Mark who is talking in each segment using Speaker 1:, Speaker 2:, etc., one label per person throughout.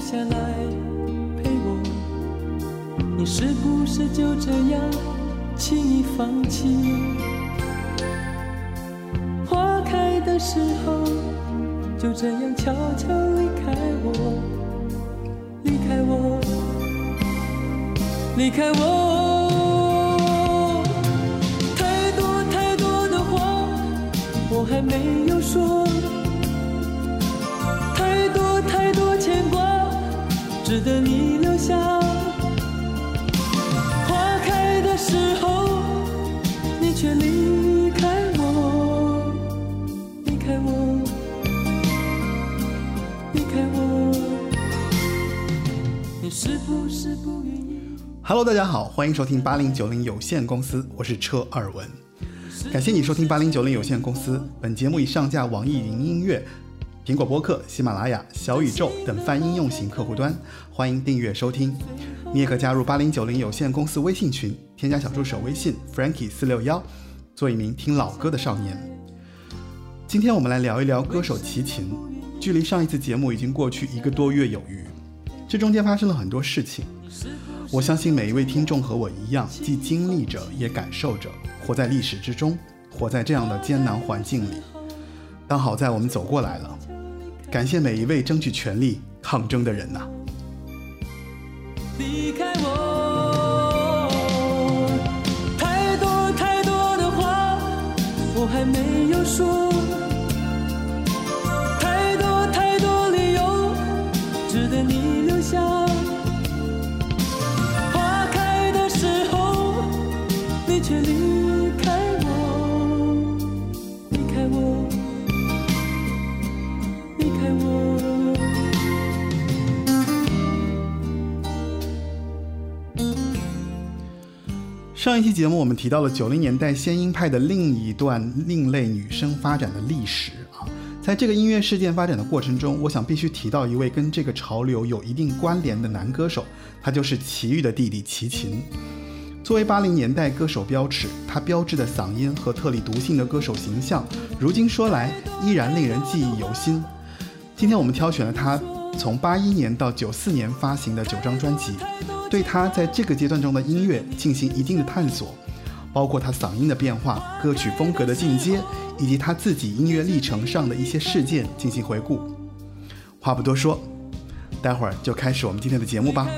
Speaker 1: 下来陪我？你是不是就这样轻易放弃？花开的时候，就这样悄悄离开我，离开我，离开我。
Speaker 2: 大家好，欢迎收听八零九零有限公司，我是车尔文。感谢你收听八零九零有限公司。本节目已上架网易云音乐、苹果播客、喜马拉雅、小宇宙等泛应用型客户端，欢迎订阅收听。你也可加入八零九零有限公司微信群，添加小助手微信 Frankie 四六幺，做一名听老歌的少年。今天我们来聊一聊歌手齐秦。距离上一次节目已经过去一个多月有余，这中间发生了很多事情。我相信每一位听众和我一样，既经历着，也感受着，活在历史之中，活在这样的艰难环境里。但好在我们走过来了，感谢每一位争取权利、抗争的人呐、
Speaker 1: 离开我，太多太多的话我还没有说，
Speaker 2: 上一期节目我们提到了九零年代仙音派的另一段另类女声发展的历史啊，在这个音乐事件发展的过程中，我想必须提到一位跟这个潮流有一定关联的男歌手，他就是齐豫的弟弟齐秦。作为八零年代歌手标尺，他标志的嗓音和特立独行的歌手形象，如今说来依然令人记忆犹新。今天我们挑选了他从八一年到九四年发行的九张专辑，对他在这个阶段中的音乐进行一定的探索，包括他嗓音的变化、歌曲风格的进阶，以及他自己音乐历程上的一些事件进行回顾。话不多说，待会儿就开始我们今天的节目吧。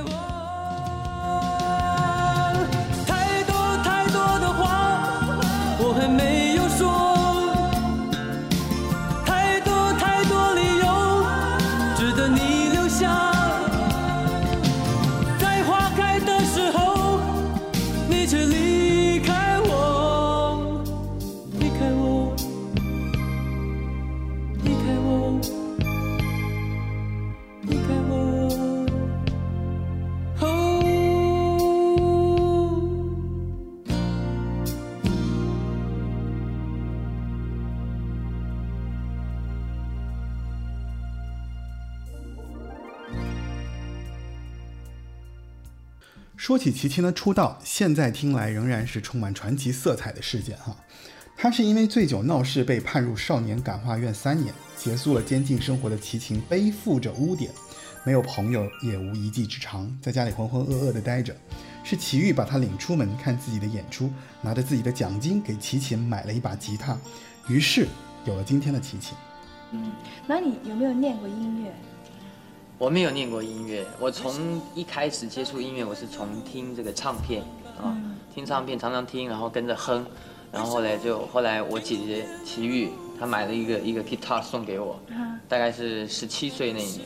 Speaker 1: 说
Speaker 2: 起齐秦的出道，现在听来仍然是充满传奇色彩的事件哈。他是因为醉酒闹事被判入少年感化院三年，结束了监禁生活的齐秦背负着污点，没有朋友，也无一技之长，在家里浑浑噩噩地待着。是齐豫把他领出门看自己的演出，拿着自己的奖金给齐秦买了一把吉他，于是有了今天的齐秦。
Speaker 3: 嗯那你有没有练过音乐？
Speaker 4: 我没有念过音乐，我从一开始接触音乐，我是从听这个唱片啊，听唱片常常听，然后跟着哼，然后后来就后来我姐姐齐豫她买了一个一个 guitar 送给我，大概是十七岁那一年，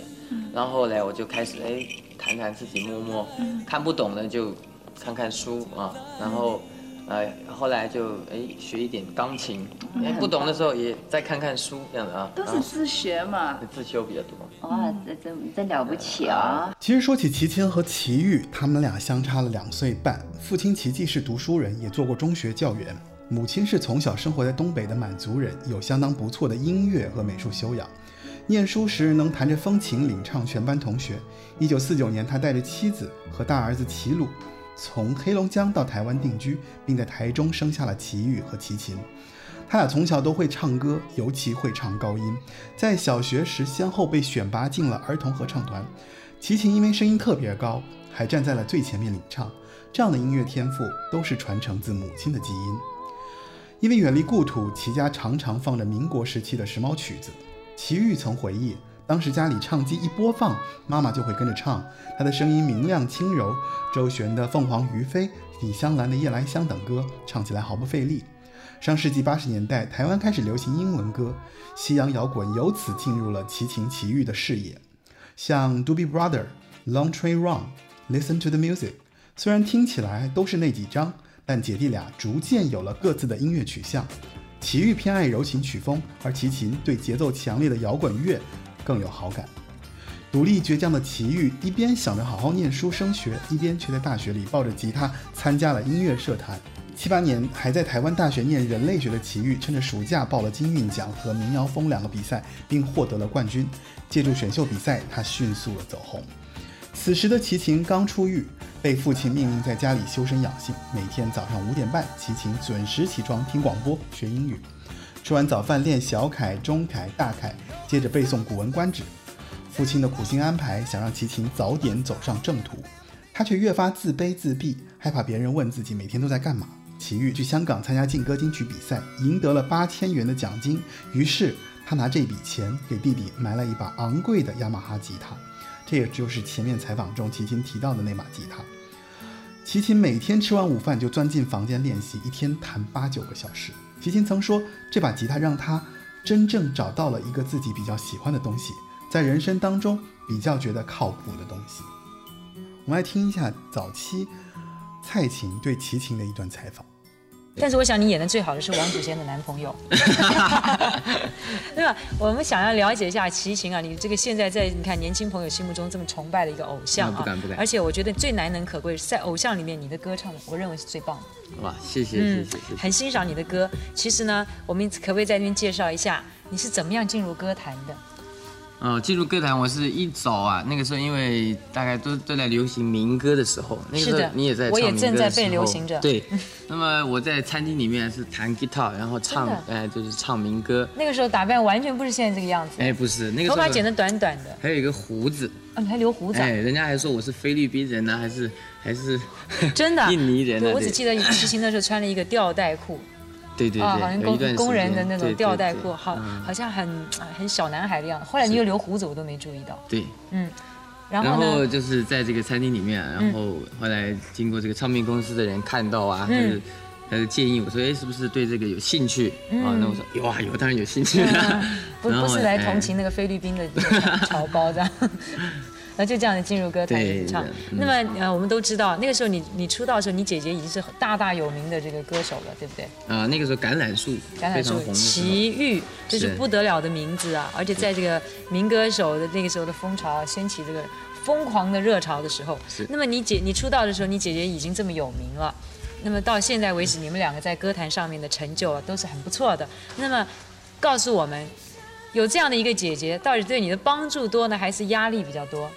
Speaker 4: 然后后来我就开始哎弹弹自己摸摸，看不懂的就看看书啊，然后呃，后来就哎学一点钢琴，哎不懂的时候也再看看书这样的啊，
Speaker 5: 都是自学嘛。
Speaker 4: 自修比较多。
Speaker 5: 哇，这真真了不起啊！
Speaker 2: 其实说起齐秦和齐豫，他们俩相差了两岁半。父亲齐既是读书人，也做过中学教员；母亲是从小生活在东北的满族人，有相当不错的音乐和美术修养。念书时能弹着风琴领唱全班同学。一九四九年，他带着妻子和大儿子齐鲁，从黑龙江到台湾定居，并在台中生下了齐豫和齐秦。他俩从小都会唱歌，尤其会唱高音。在小学时，先后被选拔进了儿童合唱团。齐秦因为声音特别高，还站在了最前面领唱。这样的音乐天赋都是传承自母亲的基因。因为远离故土，齐家常常放着民国时期的时髦曲子。齐豫曾回忆，当时家里唱机一播放，妈妈就会跟着唱。她的声音明亮轻柔，周璇的《凤凰于飞》、李香兰的《夜来香》等歌唱起来毫不费力。上世纪八十年代，台湾开始流行英文歌，西洋摇滚由此进入了齐秦、齐豫的视野。像 Doobie Brother、Long Train Run、Listen to the Music，虽然听起来都是那几张，但姐弟俩逐渐有了各自的音乐取向。齐豫偏爱柔情曲风，而齐秦对节奏强烈的摇滚乐更有好感。独立倔强的齐豫一边想着好好念书升学，一边却在大学里抱着吉他参加了音乐社团。七八年还在台湾大学念人类学的齐豫，趁着暑假报了金韵奖和民谣风两个比赛，并获得了冠军。借助选秀比赛，他迅速的走红。此时的齐秦刚出狱，被父亲命令在家里修身养性。每天早上五点半，齐秦准时起床听广播学英语。吃完早饭练小楷、中楷、大楷，接着背诵《古文观止》。父亲的苦心安排，想让齐秦早点走上正途，他却越发自卑自闭，害怕别人问自己每天都在干嘛。齐豫去香港参加劲歌金曲比赛，赢得了八千元的奖金。于是他拿这笔钱给弟弟买了一把昂贵的雅马哈吉他，这也就是前面采访中齐秦提到的那把吉他。齐秦每天吃完午饭就钻进房间练习，一天弹八九个小时。齐秦曾说，这把吉他让他真正找到了一个自己比较喜欢的东西，在人生当中比较觉得靠谱的东西。我们来听一下早期蔡琴对齐秦的一段采访。
Speaker 6: 但是我想你演的最好的是王祖贤的男朋友，对吧？我们想要了解一下齐秦啊，你这个现在在你看年轻朋友心目中这么崇拜的一个偶像啊，
Speaker 4: 不敢不敢
Speaker 6: 而且我觉得最难能可贵是在偶像里面你的歌唱，我认为是最棒的。
Speaker 4: 哇，谢谢谢谢谢谢。
Speaker 6: 很欣赏你的歌。其实呢，我们可不可以在那边介绍一下你是怎么样进入歌坛的？
Speaker 4: 呃，进入歌坛我是一早啊，那个时候因为大概都都在流行民歌的时候，那个时候
Speaker 6: 是的
Speaker 4: 你也在
Speaker 6: 我也
Speaker 4: 唱民歌
Speaker 6: 正在被流行着。
Speaker 4: 对，那么我在餐厅里面是弹吉他，然后唱哎，就是唱民歌。
Speaker 6: 那个时候打扮完全不是现在这个样子，
Speaker 4: 哎，不是那个时候
Speaker 6: 头发剪得短短的，
Speaker 4: 还有一个胡子，
Speaker 6: 啊，你还留胡子啊？
Speaker 4: 哎，，人家还说我是菲律宾人呢，还是还是
Speaker 6: 真的啊。
Speaker 4: 印尼人
Speaker 6: 我只记得骑行的时候穿了一个吊带裤，啊，
Speaker 4: 对对对，
Speaker 6: 好像工工人的那种吊带裤，好
Speaker 4: 嗯
Speaker 6: 好像很啊很小男孩的样子。后来你又留胡子，我都没注意到。
Speaker 4: 对。
Speaker 6: 嗯，然
Speaker 4: 然
Speaker 6: 后呢？
Speaker 4: 就是在这个餐厅里面，然后后来经过这个唱片公司的人看到啊，就他就建议我说，哎，是不是对这个有兴趣？啊，那我说有啊有，当然有兴趣啊。
Speaker 6: 嗯 不不是来
Speaker 4: 哎
Speaker 6: 同情那个菲律宾的那个侨胞这样。然后就这样进入歌坛演唱那么呃，我们都知道那个时候你你出道的时候，你姐姐已经是大大有名的这个歌手了，对不对？
Speaker 4: 啊，那个时候橄榄树
Speaker 6: 橄榄树
Speaker 4: 非常红的时候，
Speaker 6: 齐豫，这是
Speaker 4: 是
Speaker 6: 不得了的名字啊！而且在这个民歌手的那个时候的风潮啊，掀起这个疯狂的热潮的时候
Speaker 4: 是，
Speaker 6: 那么你姐你出道的时候，你姐姐已经这么有名了。那么到现在为止，你们两个在歌坛上面的成就啊，都是很不错的。那么告诉我们，有这样的一个姐姐，到底对你的帮助多呢，还是压力比较多？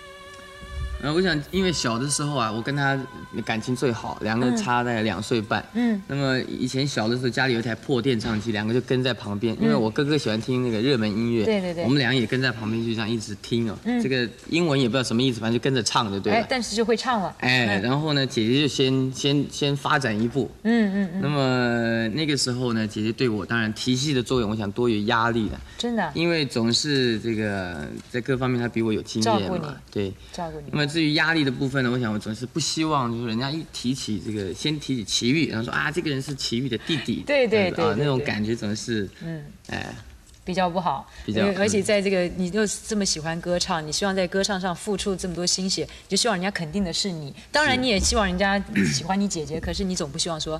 Speaker 4: 呃，我想因为小的时候啊，我跟他感情最好，两个人差在两岁半。
Speaker 6: 嗯，
Speaker 4: 那么以前小的时候家里有一台破电唱机，两个就跟在旁边，因为我哥哥喜欢听那个热门音乐，
Speaker 6: 对对对
Speaker 4: 我们两个也跟在旁边就这样一直听哦。
Speaker 6: 嗯
Speaker 4: 这个英文也不知道什么意思，反正就跟着唱就对了，。
Speaker 6: 哎但是就会唱了。
Speaker 4: 哎，
Speaker 6: 嗯
Speaker 4: 然后呢，姐姐就先先先发展一步。
Speaker 6: 嗯嗯嗯，
Speaker 4: 那么那个时候呢，姐姐对我当然提携的作用，我想多有压力的，
Speaker 6: 真的
Speaker 4: 因为总是这个在各方面她比我有经
Speaker 6: 照顾你
Speaker 4: 验嘛，对。
Speaker 6: 照顾你
Speaker 4: 那。么至于压力的部分呢，我想我总是不希望就是人家一提起这个，先提起齐豫，然后说啊这个人是齐豫的弟弟，
Speaker 6: 对对对
Speaker 4: 那种感觉总是，
Speaker 6: 嗯。
Speaker 4: 哎，
Speaker 6: 比较不好，
Speaker 4: 比较
Speaker 6: 而且
Speaker 4: 嗯
Speaker 6: 在这个你又这么喜欢歌唱，你希望在歌唱上付出这么多心血，你就希望人家肯定的是你。当然，你也希望人家喜欢你姐姐，可是你总不希望说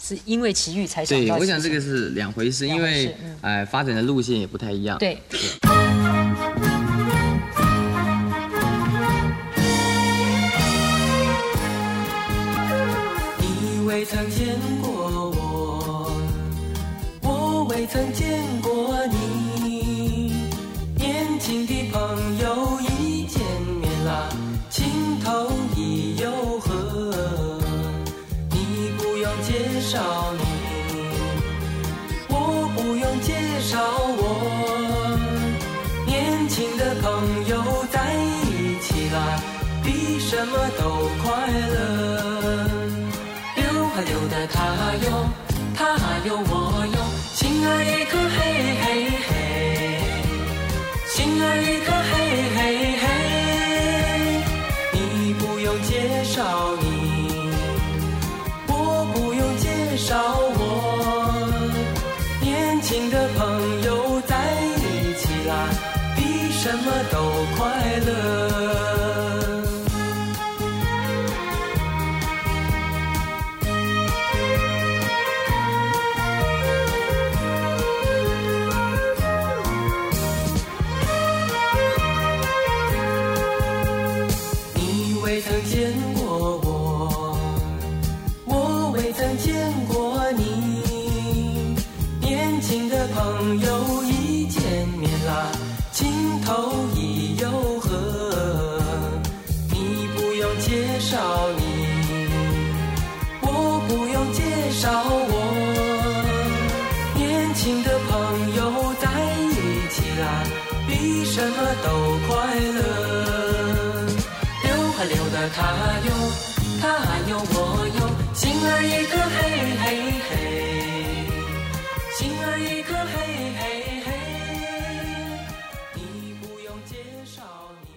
Speaker 6: 是因为奇遇才想
Speaker 4: 对，我想这个是两回事，因
Speaker 6: 两回事
Speaker 4: 为
Speaker 6: 嗯
Speaker 4: 哎发展的路线也不太一样。
Speaker 6: 对。
Speaker 1: 你 未曾见过我，我未曾见过你。年轻的朋友一见面啦，情投意又合。你不用介绍你，我不用介绍我。年轻的朋友在一起啦，比什么都一颗嘿嘿嘿，心儿一颗嘿嘿嘿，你不用介绍你。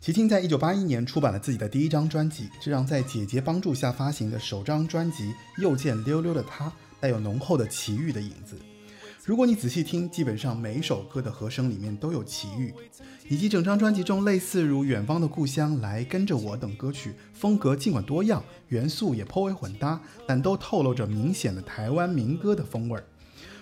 Speaker 2: 齐秦在一九八一年出版了自己的第一张专辑，这让在姐姐帮助下发行的首张专辑《又见溜溜的他》带有浓厚的奇遇的影子。如果你仔细听，基本上每首歌的和声里面都有奇遇，以及整张专辑中类似如《远方的故乡》《来跟着我》等歌曲，风格尽管多样，元素也颇为混搭，但都透露着明显的台湾民歌的风味儿。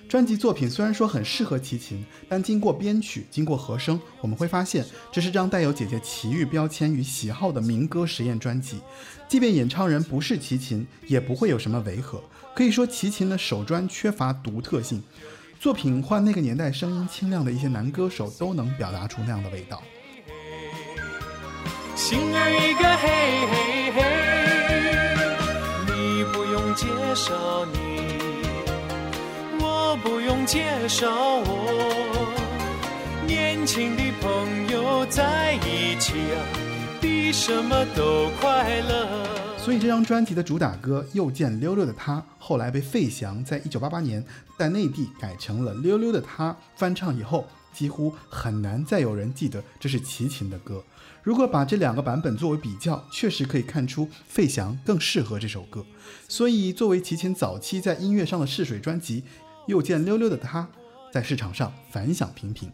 Speaker 2: 专辑作品虽然说很适合齐秦，但经过编曲、经过和声，我们会发现这是张带有姐姐奇遇标签与喜好的民歌实验专辑。即便演唱人不是齐秦，也不会有什么违和。可以说，齐秦的首专缺乏独特性，作品换那个年代声音清亮的一些男歌手都能表达出那样的味道。
Speaker 7: 心儿一个嘿嘿嘿，你不用介绍你，我不用介绍我。年轻的朋友在一起啊，比什么都快乐。
Speaker 2: 所以这张专辑的主打歌《又见溜溜的他》，后来被费翔在一九八八年在内地改成了《溜溜的他》翻唱以后，几乎很难再有人记得这是齐秦的歌。如果把这两个版本作为比较，确实可以看出费翔更适合这首歌。所以，作为齐秦早期在音乐上的试水专辑，《又见溜溜的他》在市场上反响平平。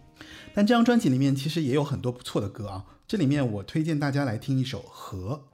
Speaker 2: 但这张专辑里面其实也有很多不错的歌啊，这里面我推荐大家来听一首《和》。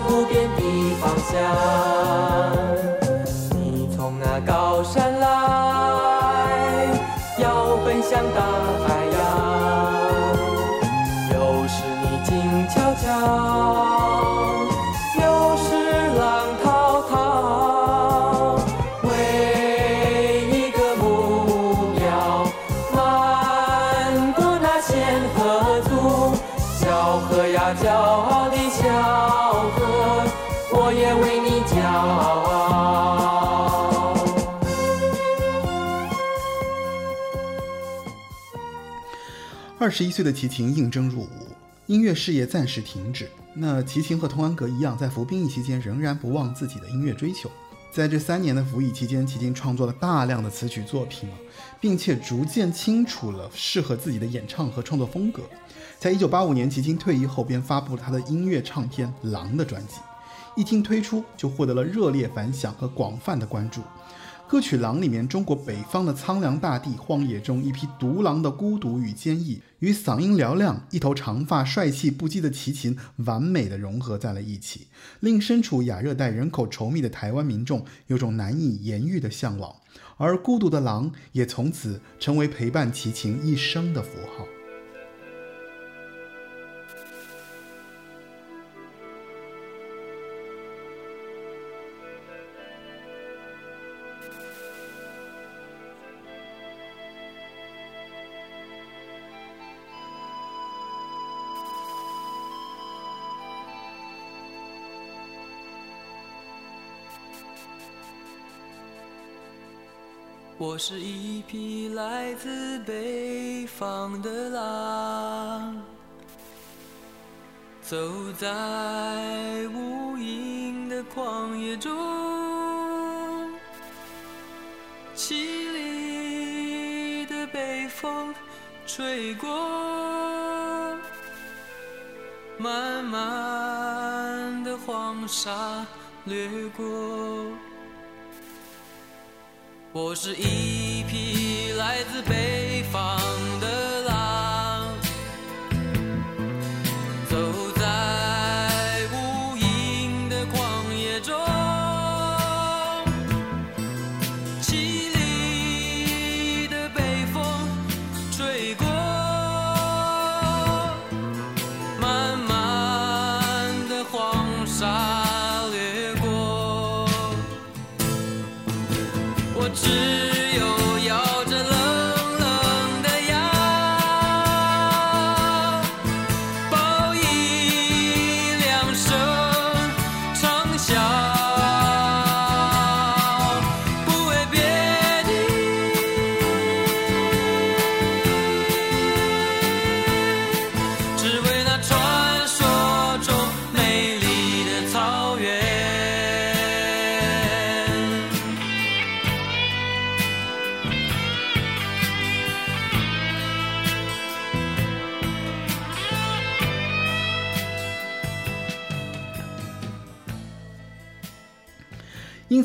Speaker 1: 不变的方向。
Speaker 2: 十一岁的齐秦应征入伍，音乐事业暂时停止。那齐秦和童安格一样，在服兵役期间仍然不忘自己的音乐追求。在这三年的服役期间，齐秦创作了大量的词曲作品并且逐渐清楚了适合自己的演唱和创作风格。在一九八五年，齐秦退役后，便发布了他的音乐唱片《狼》的专辑，一经推出就获得了热烈反响和广泛的关注。歌曲《狼》里面，中国北方的苍凉大地、荒野中一匹独狼的孤独与坚毅，与嗓音嘹亮、一头长发、帅气不羁的齐秦完美的融合在了一起，令身处亚热带、人口稠密的台湾民众有种难以言喻的向往。而孤独的狼也从此成为陪伴齐秦一生的符号。
Speaker 1: 我是一匹来自北方的狼，走在无垠的旷野中，凄厉的北风吹过，漫漫的黄沙掠过。我是一匹来自北方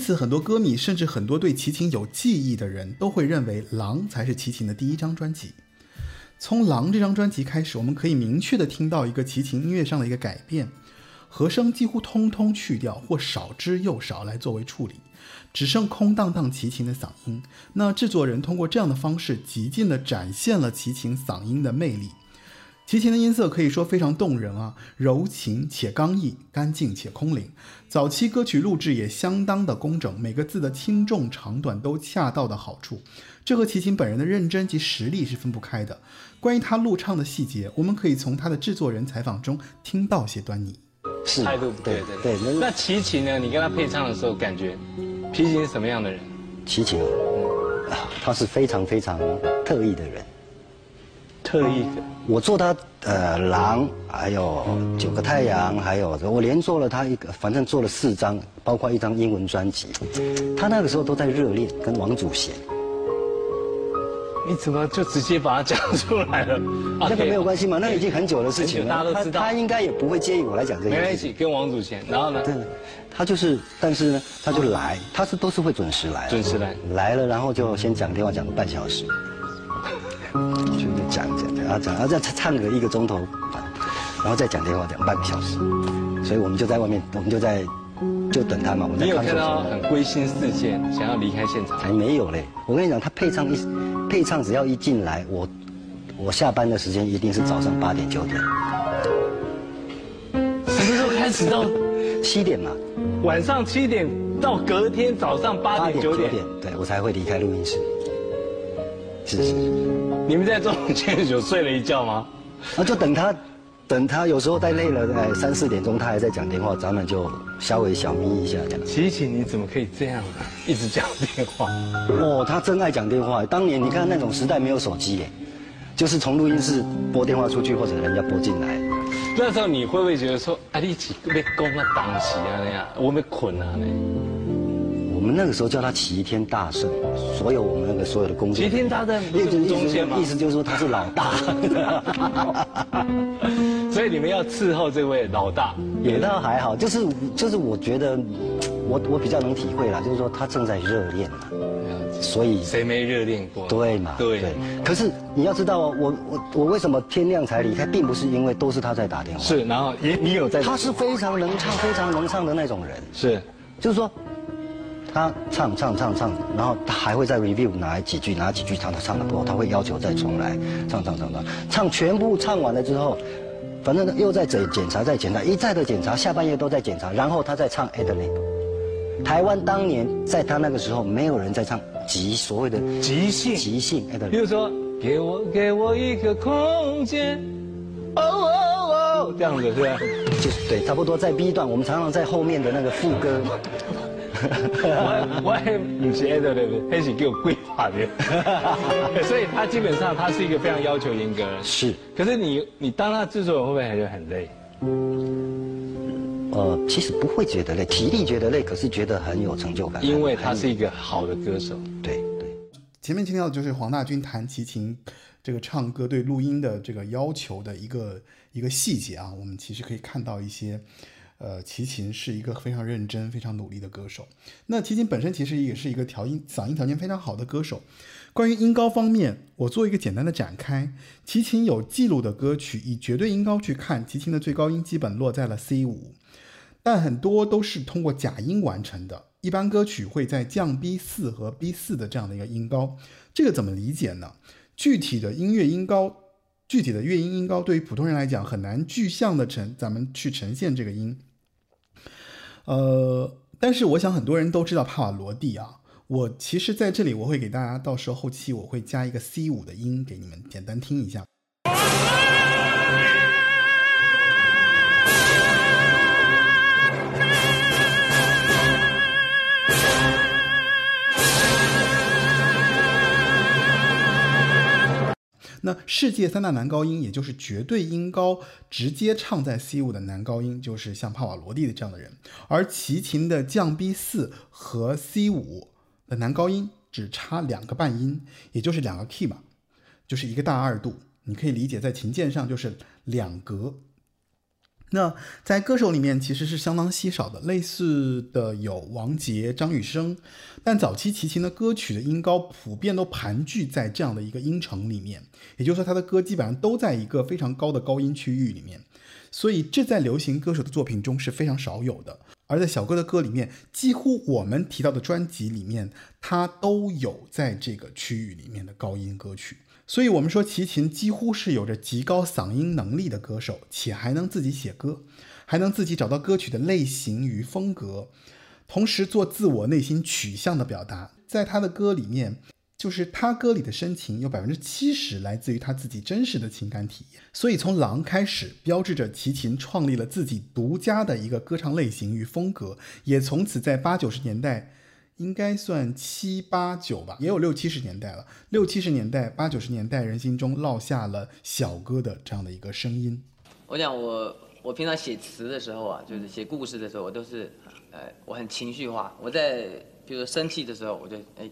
Speaker 2: 因此，很多歌迷甚至很多对齐秦有记忆的人都会认为《狼》才是齐秦的第一张专辑。从《狼》这张专辑开始，我们可以明确的听到一个齐秦音乐上的一个改变，和声几乎通通去掉或少之又少来作为处理，只剩空荡荡齐秦的嗓音。那制作人通过这样的方式，极尽的展现了齐秦嗓音的魅力。齐秦的音色可以说非常动人啊，柔情且刚毅，干净且空灵。早期歌曲录制也相当的工整，每个字的轻重长短都恰到的好处，这和齐秦本人的认真及实力是分不开的。关于他录唱的细节，我们可以从他的制作人采访中听到些端倪。
Speaker 8: 是
Speaker 9: 态度不对
Speaker 8: 对对，
Speaker 9: 那齐秦呢？你跟他配唱的时候，感觉齐秦是什么样的人？
Speaker 8: 齐秦他是非常非常特异的人。
Speaker 9: 特异的，
Speaker 8: 我做他呃狼，还有九个太阳，还有我连做了他一个，反正做了四张，包括一张英文专辑。他那个时候都在热恋，跟王祖贤。
Speaker 9: 你怎么就直接把它讲出来了？
Speaker 8: 那个没有关系嘛，那已经很久的事情了。
Speaker 9: 大家都知道
Speaker 8: 他他应该也不会介意我来讲这个。
Speaker 9: 没关系，跟王祖贤，然后呢？
Speaker 8: 对，他就是，但是呢，他就来，他是都是会准时来，
Speaker 9: 准时来，
Speaker 8: 来了，然后就先讲电话，讲个半小时，就 讲讲讲，然后讲，然后再唱个一个钟头，然后再讲电话讲半个小时，所以我们就在外面，我们就在就等他嘛。我在
Speaker 9: 你有
Speaker 8: 看
Speaker 9: 看到很归心似箭，想要离开现场？
Speaker 8: 还没有嘞。我跟你讲，他配唱一配唱，只要一进来，我我下班的时间一定是早上八点九点，
Speaker 9: 什么时候开始到
Speaker 8: 七点嘛，
Speaker 9: 晚上七点到隔天早上八点九点？
Speaker 8: 对我才会离开录音室。是是是，
Speaker 9: 你们在中间有睡了一觉吗？
Speaker 8: 啊，就等他，等他有时候太累了，哎，三四点钟他还在讲电话，咱们就稍微小眯一下这样。
Speaker 9: 琪琪，你怎么可以这样啊？一直讲电话？
Speaker 8: 哦，他真爱讲电话。当年你看那种时代没有手机耶，就是从录音室拨电话出去，或者人家拨进来。
Speaker 9: 那时候你会不会觉得说，啊，你几被攻啊，当时啊那样，我被捆啊那？
Speaker 8: 我们那个时候叫他齐天大圣，所有我们那个所有的工作。
Speaker 9: 齐天大圣不是
Speaker 8: 意思
Speaker 9: 中间吗
Speaker 8: 意思就是说他是老大，
Speaker 9: 所以你们要伺候这位老大，
Speaker 8: 也倒还好，就是就是我觉得我我比较能体会啦，就是说他正在热恋嘛，所以
Speaker 9: 谁没热恋过？
Speaker 8: 对嘛？
Speaker 9: 对
Speaker 8: 可是你要知道哦，我我我为什么天亮才离开，并不是因为都是他在打电话，
Speaker 9: 是，然后也你有在？
Speaker 8: 他是非常能唱、非常能唱的那种人，
Speaker 9: 是，
Speaker 8: 就是说。他唱唱唱唱，然后他还会再 review 哪几句哪几句唱他唱的不好，他会要求再重来唱唱唱唱，唱全部唱完了之后，反正又在检检查再检查，一再的检查，下半夜都在检查，然后他再唱 a d l i b 台湾当年在他那个时候，没有人在唱即所谓的
Speaker 9: 即兴
Speaker 8: 即兴 a d
Speaker 9: 比如说，给我给我一个空间，哦哦哦，这样子是吧？
Speaker 8: 就是对，差不多在 B 段，我们常常在后面的那个副歌。
Speaker 9: 我 我也不是 a 的对不对？他是给我规划的，所以他基本上他是一个非常要求严格的。
Speaker 8: 是，
Speaker 9: 可是你你当他制作人会不会还是很累？
Speaker 8: 呃，其实不会觉得累，体力觉得累，可是觉得很有成就感。
Speaker 9: 因为他是一个好的歌手。
Speaker 8: 对对。
Speaker 2: 前面听到的就是黄大军弹齐琴，这个唱歌对录音的这个要求的一个一个细节啊，我们其实可以看到一些。呃，齐秦是一个非常认真、非常努力的歌手。那齐秦本身其实也是一个调音、嗓音条件非常好的歌手。关于音高方面，我做一个简单的展开。齐秦有记录的歌曲，以绝对音高去看，齐秦的最高音基本落在了 C 五，但很多都是通过假音完成的。一般歌曲会在降 B 四和 B 四的这样的一个音高，这个怎么理解呢？具体的音乐音高。具体的乐音音高对于普通人来讲很难具象的呈咱们去呈现这个音。呃，但是我想很多人都知道帕瓦罗蒂啊。我其实在这里我会给大家，到时候后期我会加一个 C 五的音给你们简单听一下。那世界三大男高音，也就是绝对音高直接唱在 C 五的男高音，就是像帕瓦罗蒂的这样的人。而齐秦的降 B 四和 C 五的男高音只差两个半音，也就是两个 key 嘛，就是一个大二度。你可以理解在琴键上就是两格。那在歌手里面其实是相当稀少的，类似的有王杰、张雨生，但早期齐秦的歌曲的音高普遍都盘踞在这样的一个音程里面，也就是说他的歌基本上都在一个非常高的高音区域里面，所以这在流行歌手的作品中是非常少有的。而在小哥的歌里面，几乎我们提到的专辑里面，他都有在这个区域里面的高音歌曲。所以，我们说齐秦几乎是有着极高嗓音能力的歌手，且还能自己写歌，还能自己找到歌曲的类型与风格，同时做自我内心取向的表达。在他的歌里面，就是他歌里的深情有百分之七十来自于他自己真实的情感体验。所以，从《狼》开始，标志着齐秦创立了自己独家的一个歌唱类型与风格，也从此在八九十年代。应该算七八九吧，也有六七十年代了。六七十年代、八九十年代，人心中落下了小哥的这样的一个声音。
Speaker 4: 我讲我我平常写词的时候啊，就是写故事的时候，我都是，呃，我很情绪化。我在比如说生气的时候，我就哎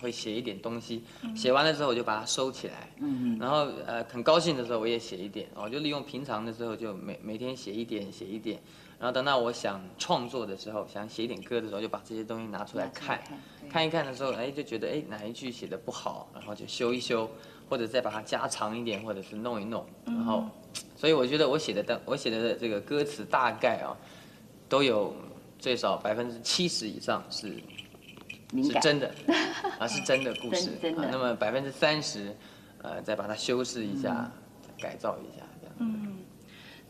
Speaker 4: 会写一点东西，写完了之后我就把它收起来。嗯然后呃很高兴的时候我也写一点，我就利用平常的时候就每每天写一点写一点。然后等到我想创作的时候，想写一点歌的时候，就把这些东西拿出来看，看一看的时候，哎，就觉得哎哪一句写的不好，然后就修一修，或者再把它加长一点，或者是弄一弄，然后，所以我觉得我写的的我写的这个歌词大概啊，都有最少百分之七十以上是是真的，啊是真的故事，啊那么百分之三十，呃再把它修饰一下，改造一下这样。
Speaker 3: 嗯。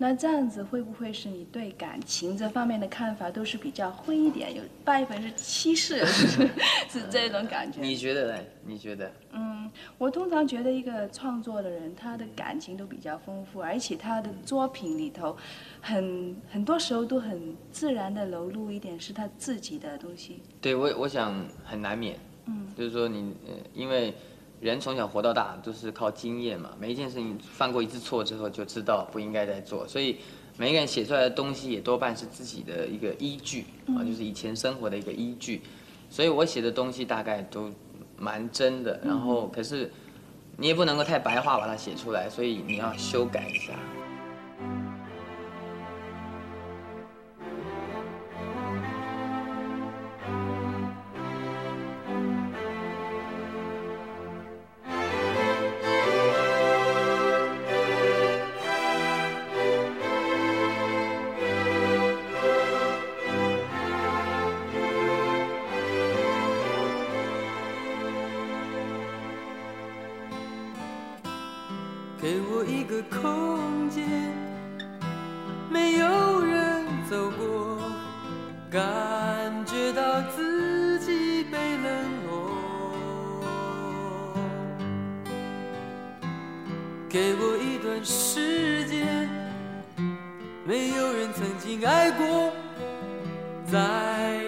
Speaker 3: 那这样子会不会是你对感情这方面的看法都是比较灰一点，有百分之七十是 是这种感觉？
Speaker 4: 你觉得呢？你觉得？
Speaker 3: 嗯，我通常觉得一个创作的人，他的感情都比较丰富，而且他的作品里头，很很多时候都很自然的流露一点是他自己的东西。
Speaker 4: 对我，我想很难免。嗯，就是说你，呃，因为人从小活到大都是靠经验嘛，每一件事情犯过一次错之后就知道不应该再做，所以每一个人写出来的东西也多半是自己的一个依据啊，就是以前生活的一个依据，所以我写的东西大概都蛮真的，然后可是你也不能够太白话把它写出来，所以你要修改一下。
Speaker 1: 个空间，没有人走过，感觉到自己被冷落。给我一段时间，没有人曾经爱过，再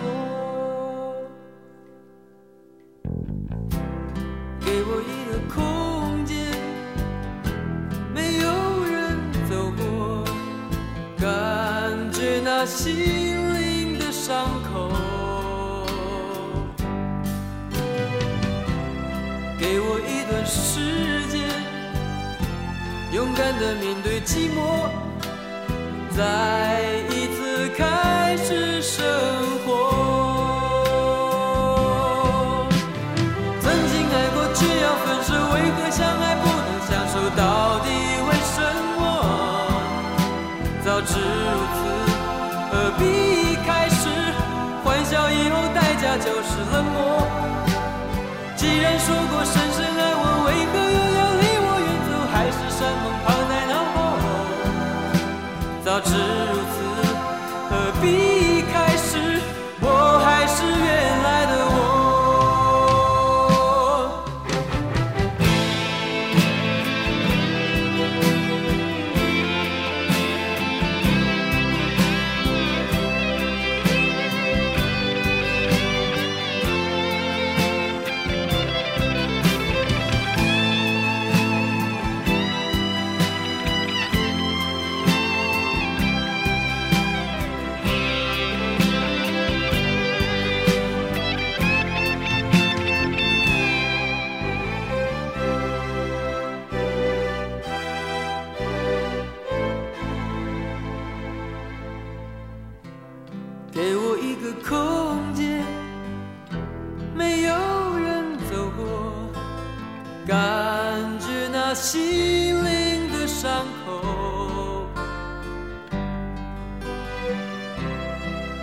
Speaker 1: 我。的面对寂寞，再一次开始生活。曾经爱过却要分手，为何相爱不能相守？到底为什么？早知如此，何必开始？欢笑以后代价就是冷漠。既然说过深深爱我，为何后。早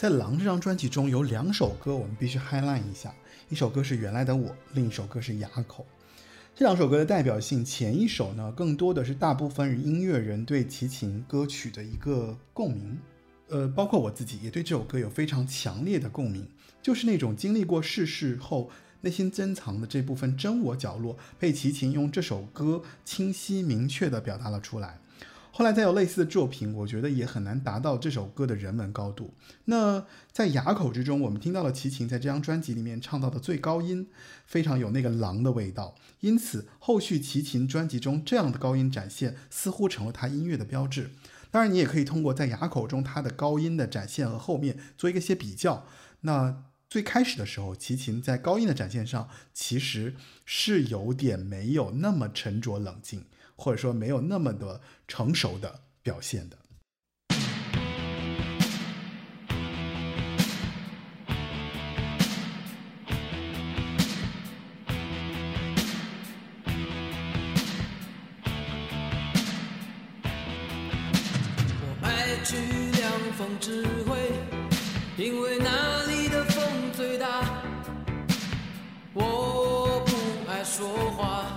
Speaker 2: 在《狼》这张专辑中有两首歌我们必须 highlight 一下，一首歌是《原来的我》，另一首歌是《哑口》。这两首歌的代表性，前一首呢，更多的是大部分音乐人对齐秦歌曲的一个共鸣，呃，包括我自己也对这首歌有非常强烈的共鸣，就是那种经历过世事后内心珍藏的这部分真我角落，被齐秦用这首歌清晰明确地表达了出来。后来再有类似的作品，我觉得也很难达到这首歌的人文高度。那在哑口之中，我们听到了齐秦在这张专辑里面唱到的最高音，非常有那个狼的味道。因此，后续齐秦专辑中这样的高音展现，似乎成了他音乐的标志。当然，你也可以通过在哑口中他的高音的展现和后面做一个些比较。那最开始的时候，齐秦在高音的展现上，其实是有点没有那么沉着冷静。或者说没有那么的成熟的表现的。
Speaker 1: 我爱去凉风指挥，因为那里的风最大。我不爱说话，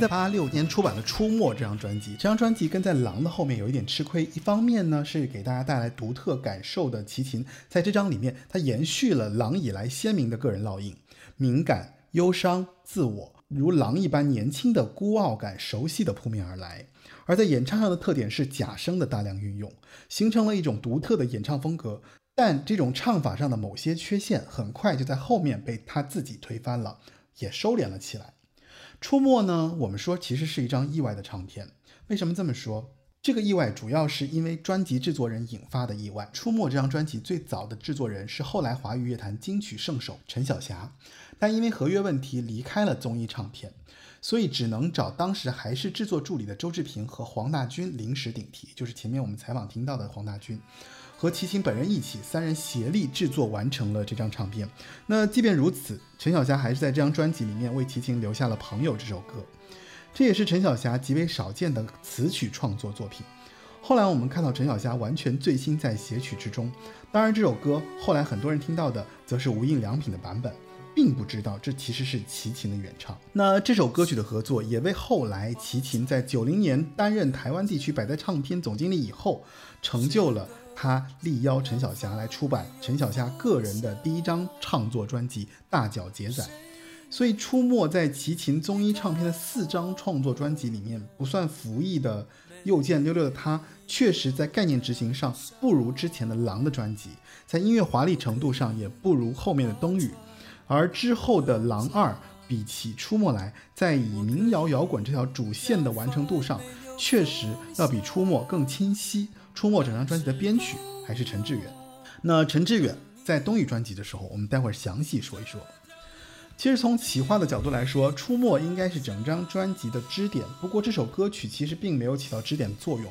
Speaker 1: 在
Speaker 2: 八六年出版了《出没》这张专辑，这张专辑跟在《狼》的后面有一点吃亏。一方面呢，是给大家带来独特感受的齐秦，在这张里面，他延续了《狼》以来鲜明的个人烙印，敏感、忧伤、自我，如狼一般年轻的孤傲感，熟悉的扑面而来。而在演唱上的特点是假声的大量运用，形成了一种独特的演唱风格。但这种唱法上的某些缺陷，很快就在后面被他自己推翻了，也收敛了起来。出没呢，我们说其实是一张意外的唱片。为什么这么说？这个意外主要是因为专辑制作人引发的意外。出没这张专辑最早的制作人是后来华语乐坛金曲圣手陈小霞，但因为合约问题离开了综艺唱片，所以只能找当时还是制作助理的周志平和黄大军临时顶替，就是前面我们采访听到的黄大军。和齐秦本人一起，三人协力制作完成了这张唱片。那即便如此，陈小霞还是在这张专辑里面为齐秦留下了《朋友》这首歌，这也是陈小霞极为少见的词曲创作作品。后来我们看到陈小霞完全醉心在写曲之中，当然这首歌后来很多人听到的则是无印良品的版本。并不知道这其实是齐秦的原唱。那这首歌曲的合作也为后来齐秦在九零年担任台湾地区百代唱片总经理以后，成就了他力邀陈小霞来出版陈小霞个人的第一张创作专辑《大脚杰仔》。所以出没在齐秦综艺唱片的四张创作专辑里面，不算服役的又见溜溜的他，确实在概念执行上不如之前的狼的专辑，在音乐华丽程度上也不如后面的冬雨，而之后的狼二比起出没来，在以民谣摇滚这条主线的完成度上，确实要比出没更清晰。出没整张专辑的编曲还是陈志远，那陈志远在冬雨专辑的时候，我们待会儿详细说一说。其实从企划的角度来说，《出没》应该是整张专辑的支点。不过这首歌曲其实并没有起到支点的作用。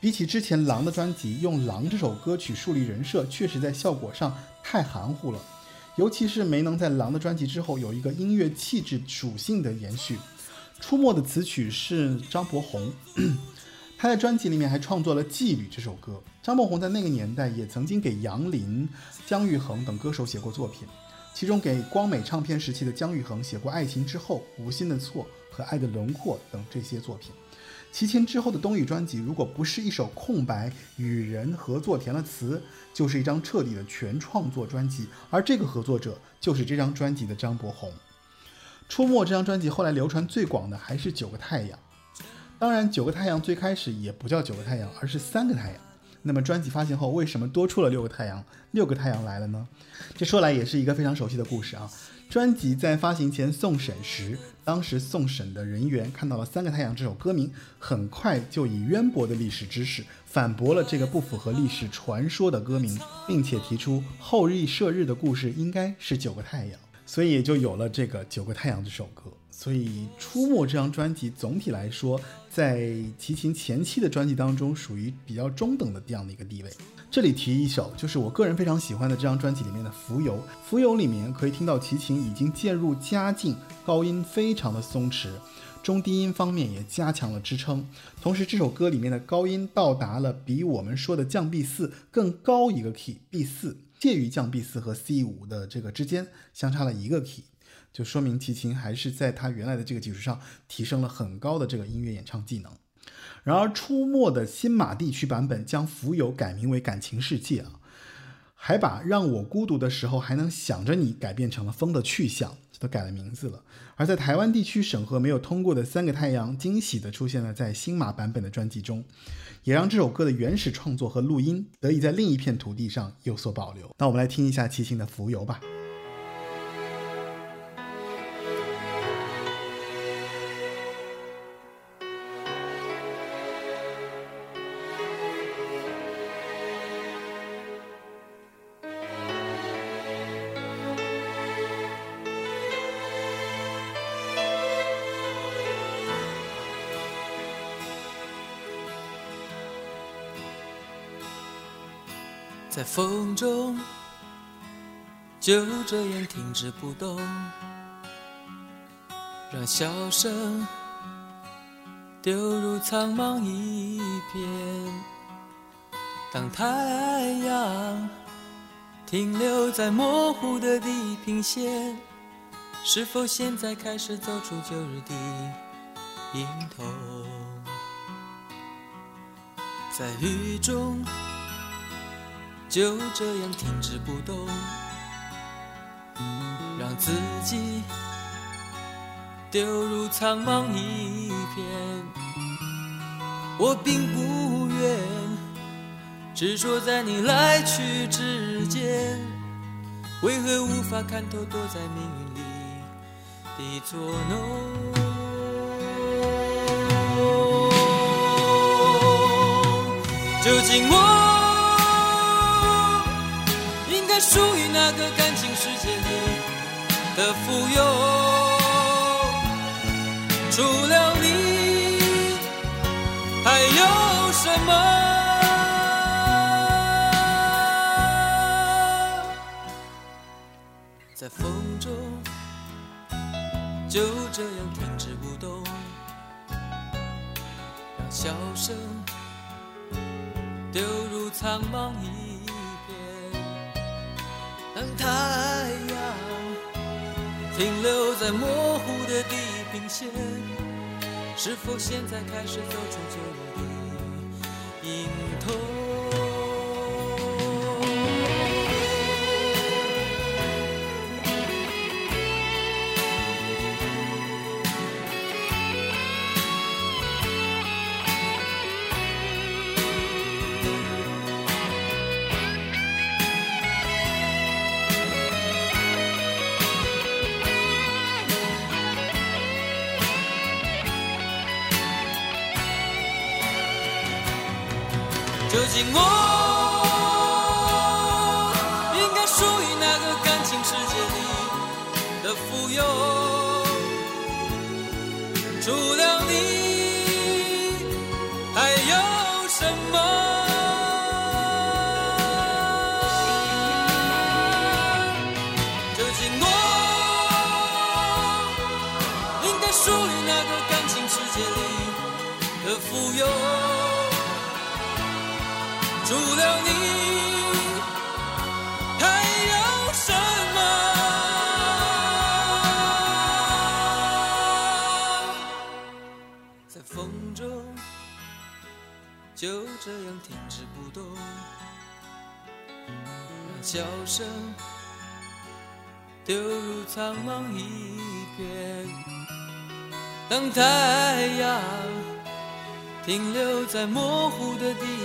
Speaker 2: 比起之前《狼》的专辑，用《狼》这首歌曲树立人设，确实在效果上太含糊了。尤其是没能在《狼》的专辑之后有一个音乐气质属性的延续。《出没》的词曲是张博宏，他在专辑里面还创作了《妓女》这首歌。张博宏在那个年代也曾经给杨林、姜育恒等歌手写过作品。其中给光美唱片时期的姜育恒写过《爱情之后》《无心的错》和《爱的轮廓》等这些作品。齐秦之后的冬雨专辑，如果不是一首空白与人合作填了词，就是一张彻底的全创作专辑。而这个合作者就是这张专辑的张博宏。出没这张专辑后来流传最广的还是《九个太阳》，当然《九个太阳》最开始也不叫九个太阳，而是三个太阳。那么专辑发行后，为什么多出了六个太阳？六个太阳来了呢？这说来也是一个非常熟悉的故事啊。专辑在发行前送审时，当时送审的人员看到了《三个太阳》这首歌名，很快就以渊博的历史知识反驳了这个不符合历史传说的歌名，并且提出后羿射日的故事应该是九个太阳，所以也就有了这个《九个太阳》这首歌。所以《出没》这张专辑总体来说，在齐秦前期的专辑当中，属于比较中等的这样的一个地位。这里提一首，就是我个人非常喜欢的这张专辑里面的《浮游》。《浮游》里面可以听到齐秦已经渐入佳境，高音非常的松弛，中低音方面也加强了支撑。同时，这首歌里面的高音到达了比我们说的降 B 四更高一个 key，B 四介于降 B 四和 C 五的这个之间，相差了一个 key。就说明齐秦还是在他原来的这个基础上提升了很高的这个音乐演唱技能。然而，出没的新马地区版本将《浮游》改名为《感情世界》啊，还把“让我孤独的时候还能想着你”改变成了《风的去向》，这都改了名字了。而在台湾地区审核没有通过的《三个太阳》，惊喜的出现了在新马版本的专辑中，也让这首歌的原始创作和录音得以在另一片土地上有所保留。那我们来听一下齐秦的《浮游》吧。
Speaker 1: 风中，就这样停止不动，让笑声丢入苍茫一片。当太阳停留在模糊的地平线，是否现在开始走出旧日的影头？在雨中。就这样停止不动，让自己丢入苍茫一片。我并不愿执着在你来去之间，为何无法看透躲在命运里的作弄？究竟我？属于那个感情世界里的富有，除了你，还有什么？在风中就这样停止不动，让笑声丢入苍茫一当太阳停留在模糊的地平线，是否现在开始走出旧日的影头？竟我应该属于那个感情世界里的富有？除了你，还有什么？究竟我应该属于那个感情世界里的富有？除了你，还有什么？在风中，就这样停止不动，让笑声丢入苍茫一片。当太阳停留在模糊的地，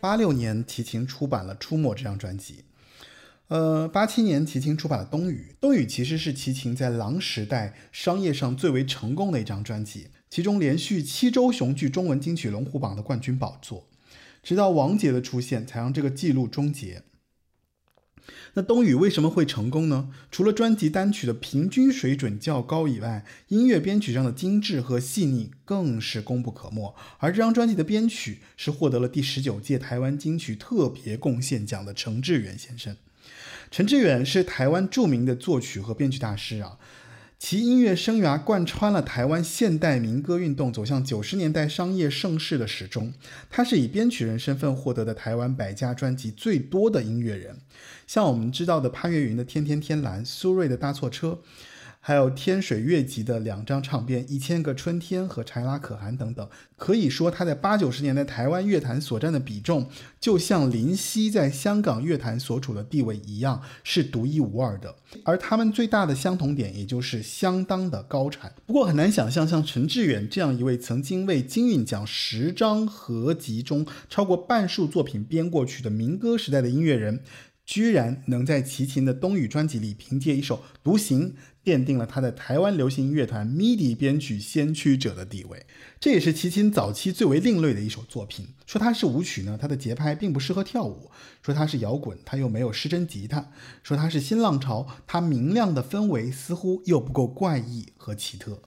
Speaker 2: 八六年，齐秦出版了《出没》这张专辑。呃，八七年，齐秦出版了《冬雨》。《冬雨》其实是齐秦在狼时代商业上最为成功的一张专辑，其中连续七周雄踞中文金曲龙虎榜的冠军宝座。直到王杰的出现，才让这个记录终结。那《冬雨》为什么会成功呢？除了专辑单曲的平均水准较高以外，音乐编曲上的精致和细腻更是功不可没。而这张专辑的编曲是获得了第十九届台湾金曲特别贡献奖的陈志远先生。陈志远是台湾著名的作曲和编曲大师啊，其音乐生涯贯穿了台湾现代民歌运动走向九十年代商业盛世的始终。他是以编曲人身份获得的台湾百家专辑最多的音乐人，像我们知道的潘越云的《天天天蓝》，苏芮的《搭错车》。还有天水乐集的两张唱片《一千个春天》和《柴拉可汗》等等，可以说他在八九十年代台湾乐坛所占的比重，就像林夕在香港乐坛所处的地位一样，是独一无二的。而他们最大的相同点，也就是相当的高产。不过很难想象，像陈志远这样一位曾经为金韵奖十张合集中超过半数作品编过曲的民歌时代的音乐人。居然能在齐秦的《冬雨》专辑里凭借一首《独行》，奠定了他在台湾流行音乐团 MIDI 编曲先驱者的地位。这也是齐秦早期最为另类的一首作品。说它是舞曲呢，它的节拍并不适合跳舞；说它是摇滚，它又没有失真吉他；说它是新浪潮，它明亮的氛围似乎又不够怪异和奇特。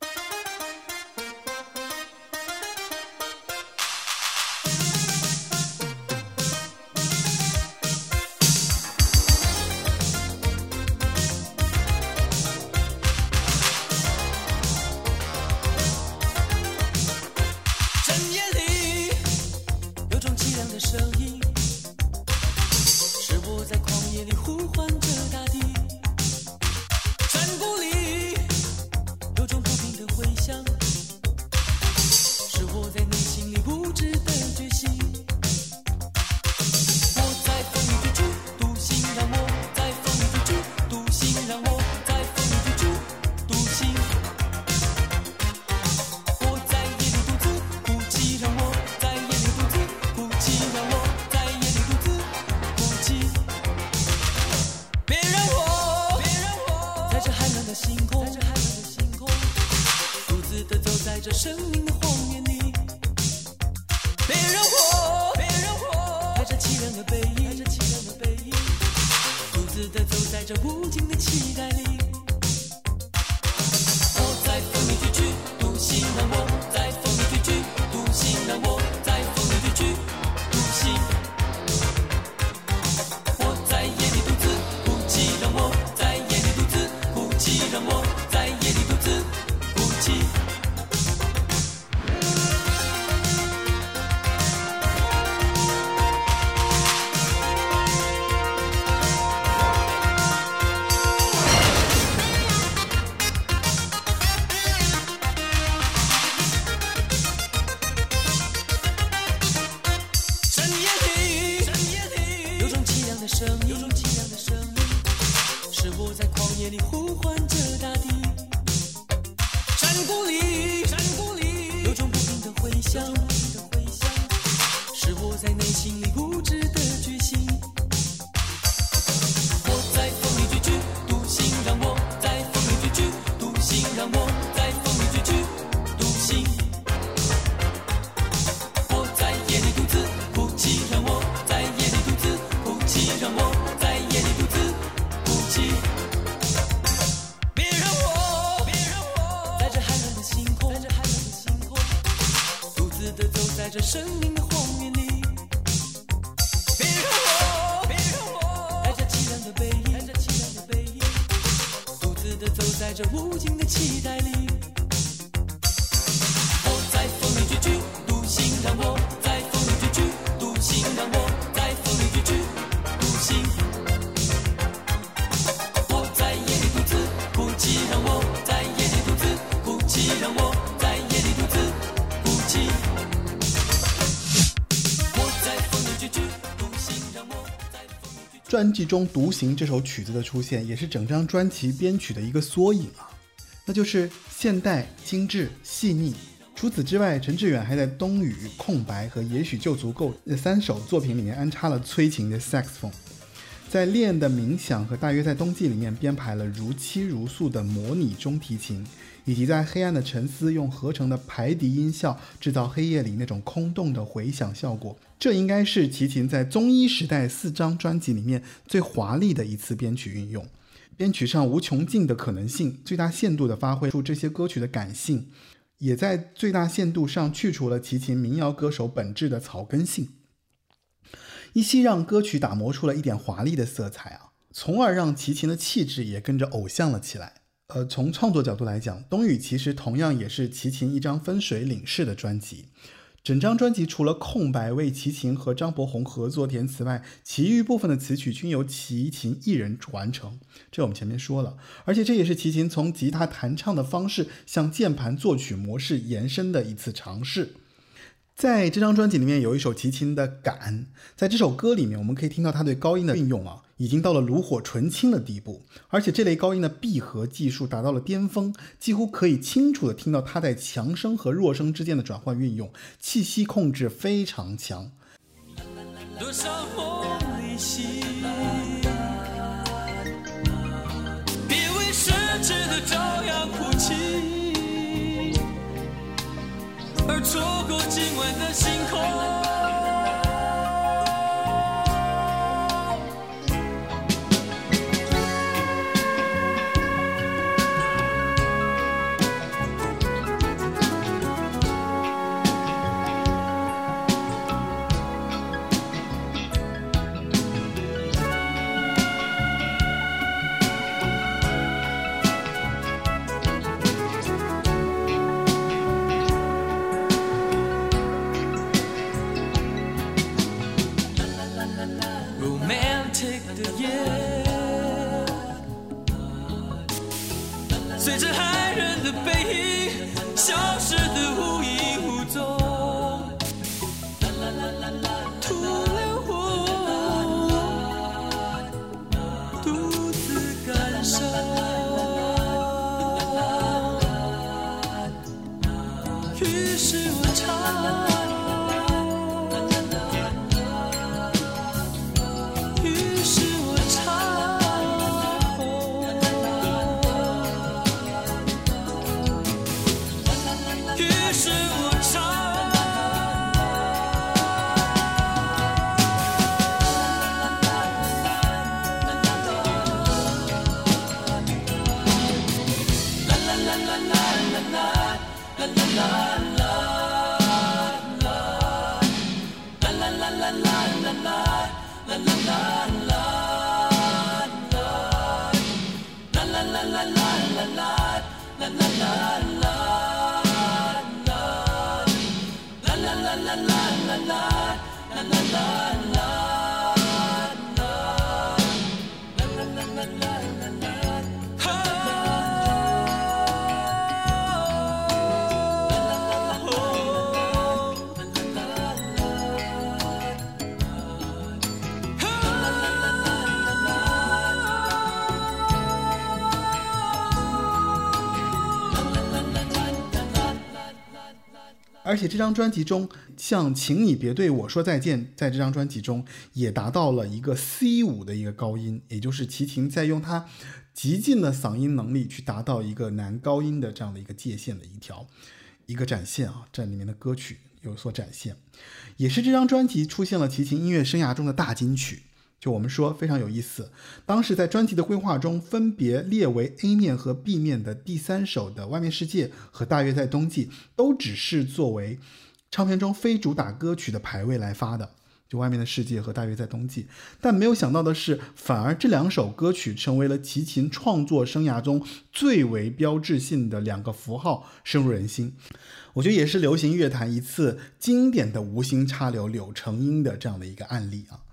Speaker 2: 专辑中《独行》这首曲子的出现，也是整张专辑编曲的一个缩影啊，那就是现代、精致、细腻。除此之外，陈志远还在《冬雨》《空白》和《也许就足够》这三首作品里面安插了催情的萨克斯风，在《恋的冥想》和《大约在冬季》里面编排了如泣如诉的模拟中提琴，以及在《黑暗的沉思》用合成的排笛音效制造黑夜里那种空洞的回响效果。这应该是齐秦在综艺时代四张专辑里面最华丽的一次编曲运用。编曲上无穷尽的可能性，最大限度地发挥出这些歌曲的感性，也在最大限度上去除了齐秦民谣歌手本质的草根性，依稀让歌曲打磨出了一点华丽的色彩啊，从而让齐秦的气质也跟着偶像了起来。呃，从创作角度来讲，《冬雨》其实同样也是齐秦一张分水岭式的专辑。整张专辑除了空白为齐秦和张博宏合作填词外，其余部分的词曲均由齐秦一人完成。这我们前面说了，而且这也是齐秦从吉他弹唱的方式向键盘作曲模式延伸的一次尝试。在这张专辑里面有一首齐秦的《感》，在这首歌里面我们可以听到他对高音的运用啊，已经到了炉火纯青的地步，而且这类高音的闭合技术达到了巅峰，几乎可以清楚的听到他在强声和弱声之间的转换运用，气息控制非常强。
Speaker 1: 多少梦离席，别为奢侈的朝阳哭泣，而错过今晚的星空。la la la la la la
Speaker 2: 而且这张专辑中，像《请你别对我说再见》在这张专辑中也达到了一个 C 五的一个高音，也就是齐秦在用他极尽的嗓音能力去达到一个男高音的这样的一个界限的一条一个展现啊，这里面的歌曲有所展现，也是这张专辑出现了齐秦音乐生涯中的大金曲。就我们说非常有意思，当时在专辑的规划中，分别列为 A 面和 B 面的第三首的《外面世界》和《大约在冬季》，都只是作为唱片中非主打歌曲的排位来发的，就《外面的世界》和《大约在冬季》。但没有想到的是，反而这两首歌曲成为了齐秦创作生涯中最为标志性的两个符号，深入人心。我觉得也是流行乐坛一次经典的无心插柳柳成荫的这样的一个案例啊。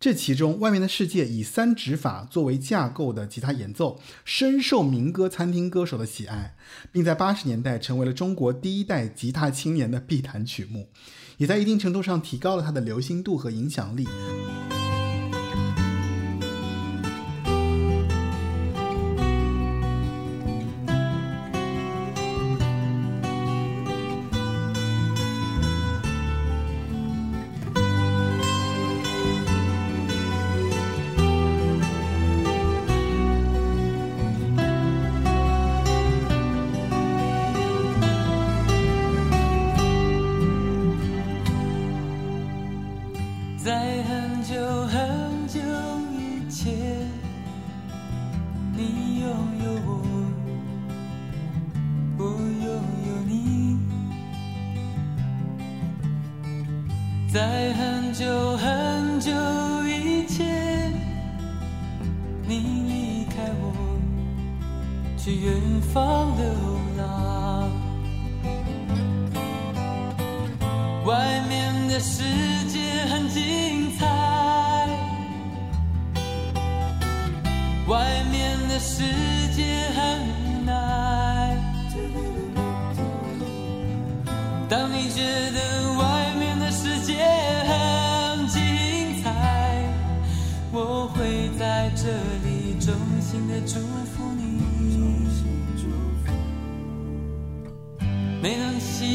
Speaker 2: 这其中，外面的世界以三指法作为架构的吉他演奏，深受民歌餐厅歌手的喜爱，并在八十年代成为了中国第一代吉他青年的必弹曲目，也在一定程度上提高了它的流行度和影响力。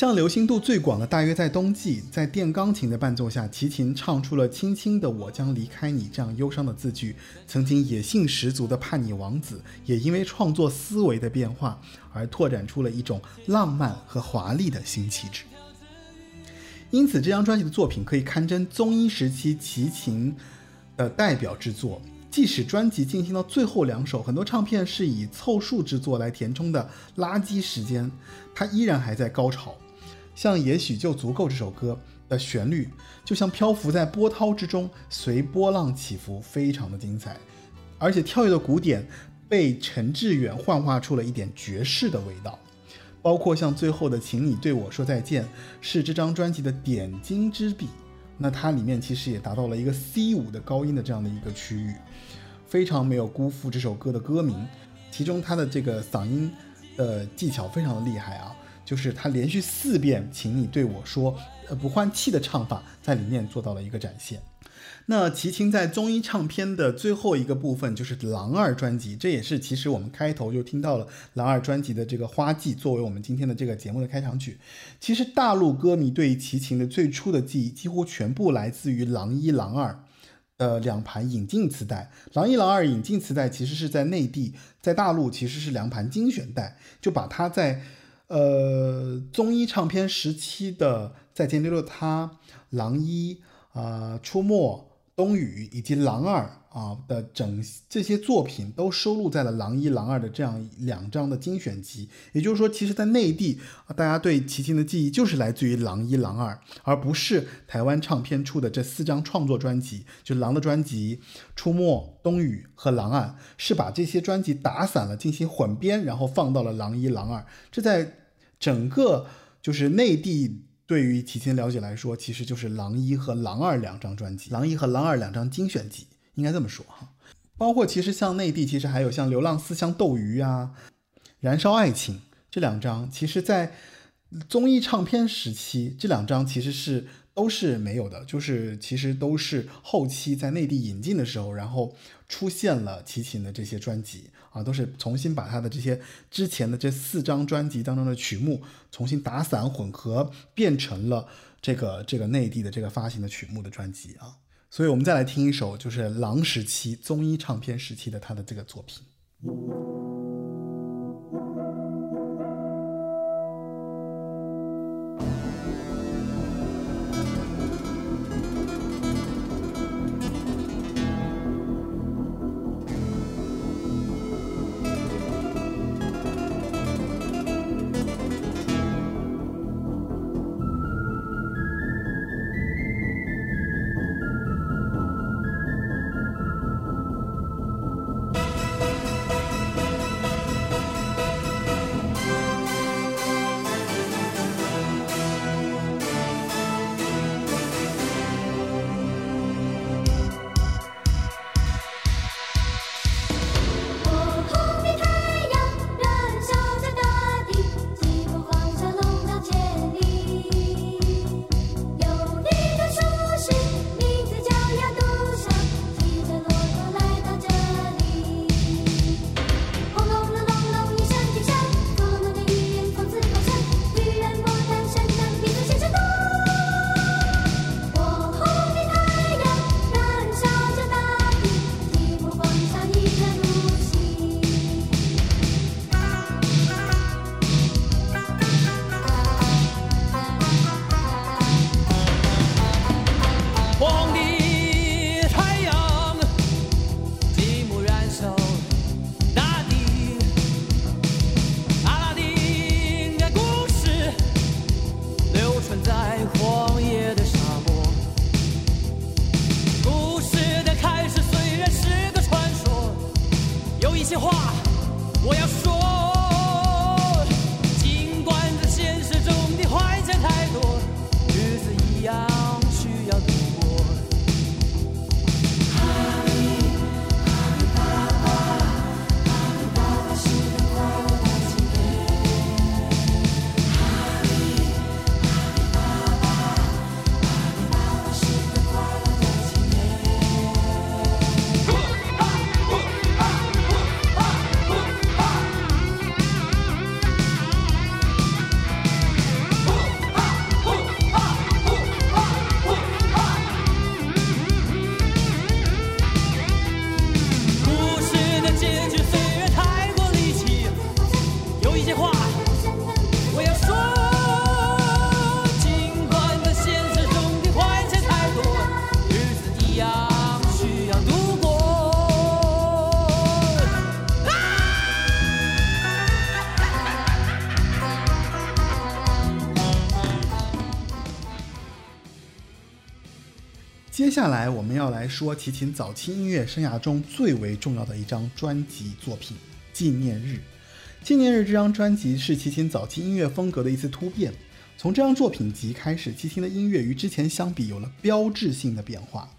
Speaker 2: 像流行度最广的大约在冬季，在电钢琴的伴奏下，齐秦唱出了“轻轻的我将离开你”这样忧伤的字句。曾经野性十足的叛逆王子，也因为创作思维的变化而拓展出了一种浪漫和华丽的新气质。因此，这张专辑的作品可以堪称综艺时期齐秦的代表之作。即使专辑进行到最后两首，很多唱片是以凑数制作来填充的垃圾时间，它依然还在高潮。像《也许就足够》这首歌的旋律，就像漂浮在波涛之中，随波浪起伏，非常的精彩。而且跳跃的鼓点被陈志远幻化出了一点爵士的味道。包括像最后的“请你对我说再见”，是这张专辑的点睛之笔。那它里面其实也达到了一个 C 五的高音的这样的一个区域，非常没有辜负这首歌的歌名。其中它的这个嗓音的技巧非常的厉害啊，就是他连续四遍“请你对我说”，呃不换气的唱法在里面做到了一个展现。那齐秦在综艺唱片的最后一个部分就是《狼二》专辑，这也是其实我们开头就听到了《狼二》专辑的这个花季，作为我们今天的这个节目的开场曲。其实大陆歌迷对齐秦的最初的记忆，几乎全部来自于《狼一》《狼二》的两盘引进磁带。《狼一》《狼二》引进磁带其实是在内地，在大陆其实是两盘精选带，就把它在呃综艺唱片时期的《再见六六他》《狼一》啊《出没》。冬雨以及狼二啊的整这些作品都收录在了狼一、狼二的这样两张的精选集。也就是说，其实，在内地，大家对齐秦的记忆就是来自于狼一、狼二，而不是台湾唱片出的这四张创作专辑，就狼的专辑《出没》、冬雨和狼二，是把这些专辑打散了进行混编，然后放到了狼一、狼二。这在整个就是内地。对于齐秦了解来说，其实就是《狼一》和《狼二》两张专辑，《狼一》和《狼二》两张精选集，应该这么说哈。包括其实像内地，其实还有像《流浪思乡斗鱼》啊，《燃烧爱情》这两张，其实在综艺唱片时期，这两张其实是。都是没有的，就是其实都是后期在内地引进的时候，然后出现了齐秦的这些专辑啊，都是重新把他的这些之前的这四张专辑当中的曲目重新打散混合，变成了这个这个内地的这个发行的曲目的专辑啊。所以我们再来听一首，就是狼时期综艺唱片时期的他的这个作品。接下来我们要来说齐秦早期音乐生涯中最为重要的一张专辑作品《纪念日》。《纪念日》这张专辑是齐秦早期音乐风格的一次突变。从这张作品集开始，齐秦的音乐与之前相比有了标志性的变化。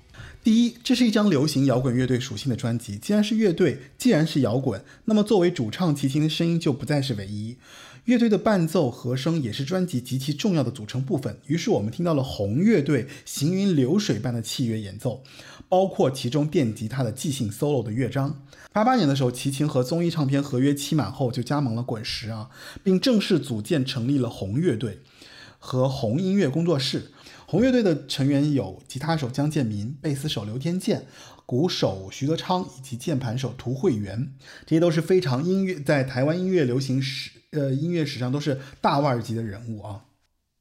Speaker 2: 第一，这是一张流行摇滚乐队属性的专辑。既然是乐队，既然是摇滚，那么作为主唱齐秦的声音就不再是唯一。乐队的伴奏和声也是专辑极其重要的组成部分。于是我们听到了红乐队行云流水般的器乐演奏，包括其中电吉他的即兴 solo 的乐章。八八年的时候，齐秦和综艺唱片合约期满后就加盟了滚石啊，并正式组建成立了红乐队和红音乐工作室。红乐队的成员有吉他手江建民、贝斯手刘天健、鼓手徐德昌以及键盘手涂慧源，这些都是非常音乐在台湾音乐流行史呃音乐史上都是大腕级的人物啊。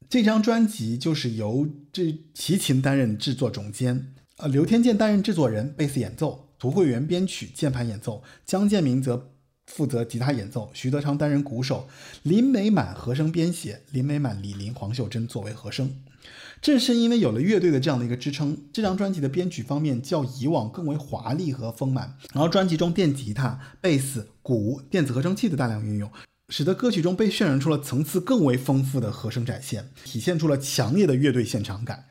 Speaker 2: 这张专辑就是由这齐秦担任制作总监，呃，刘天健担任制作人，贝斯演奏。涂慧源编曲、键盘演奏，江建明则负责吉他演奏，徐德昌担任鼓手，林美满和声编写，林美满、李林、黄秀珍作为和声。正是因为有了乐队的这样的一个支撑，这张专辑的编曲方面较以往更为华丽和丰满。然后专辑中电吉他、贝斯、鼓、电子合成器的大量运用，使得歌曲中被渲染出了层次更为丰富的和声展现，体现出了强烈的乐队现场感。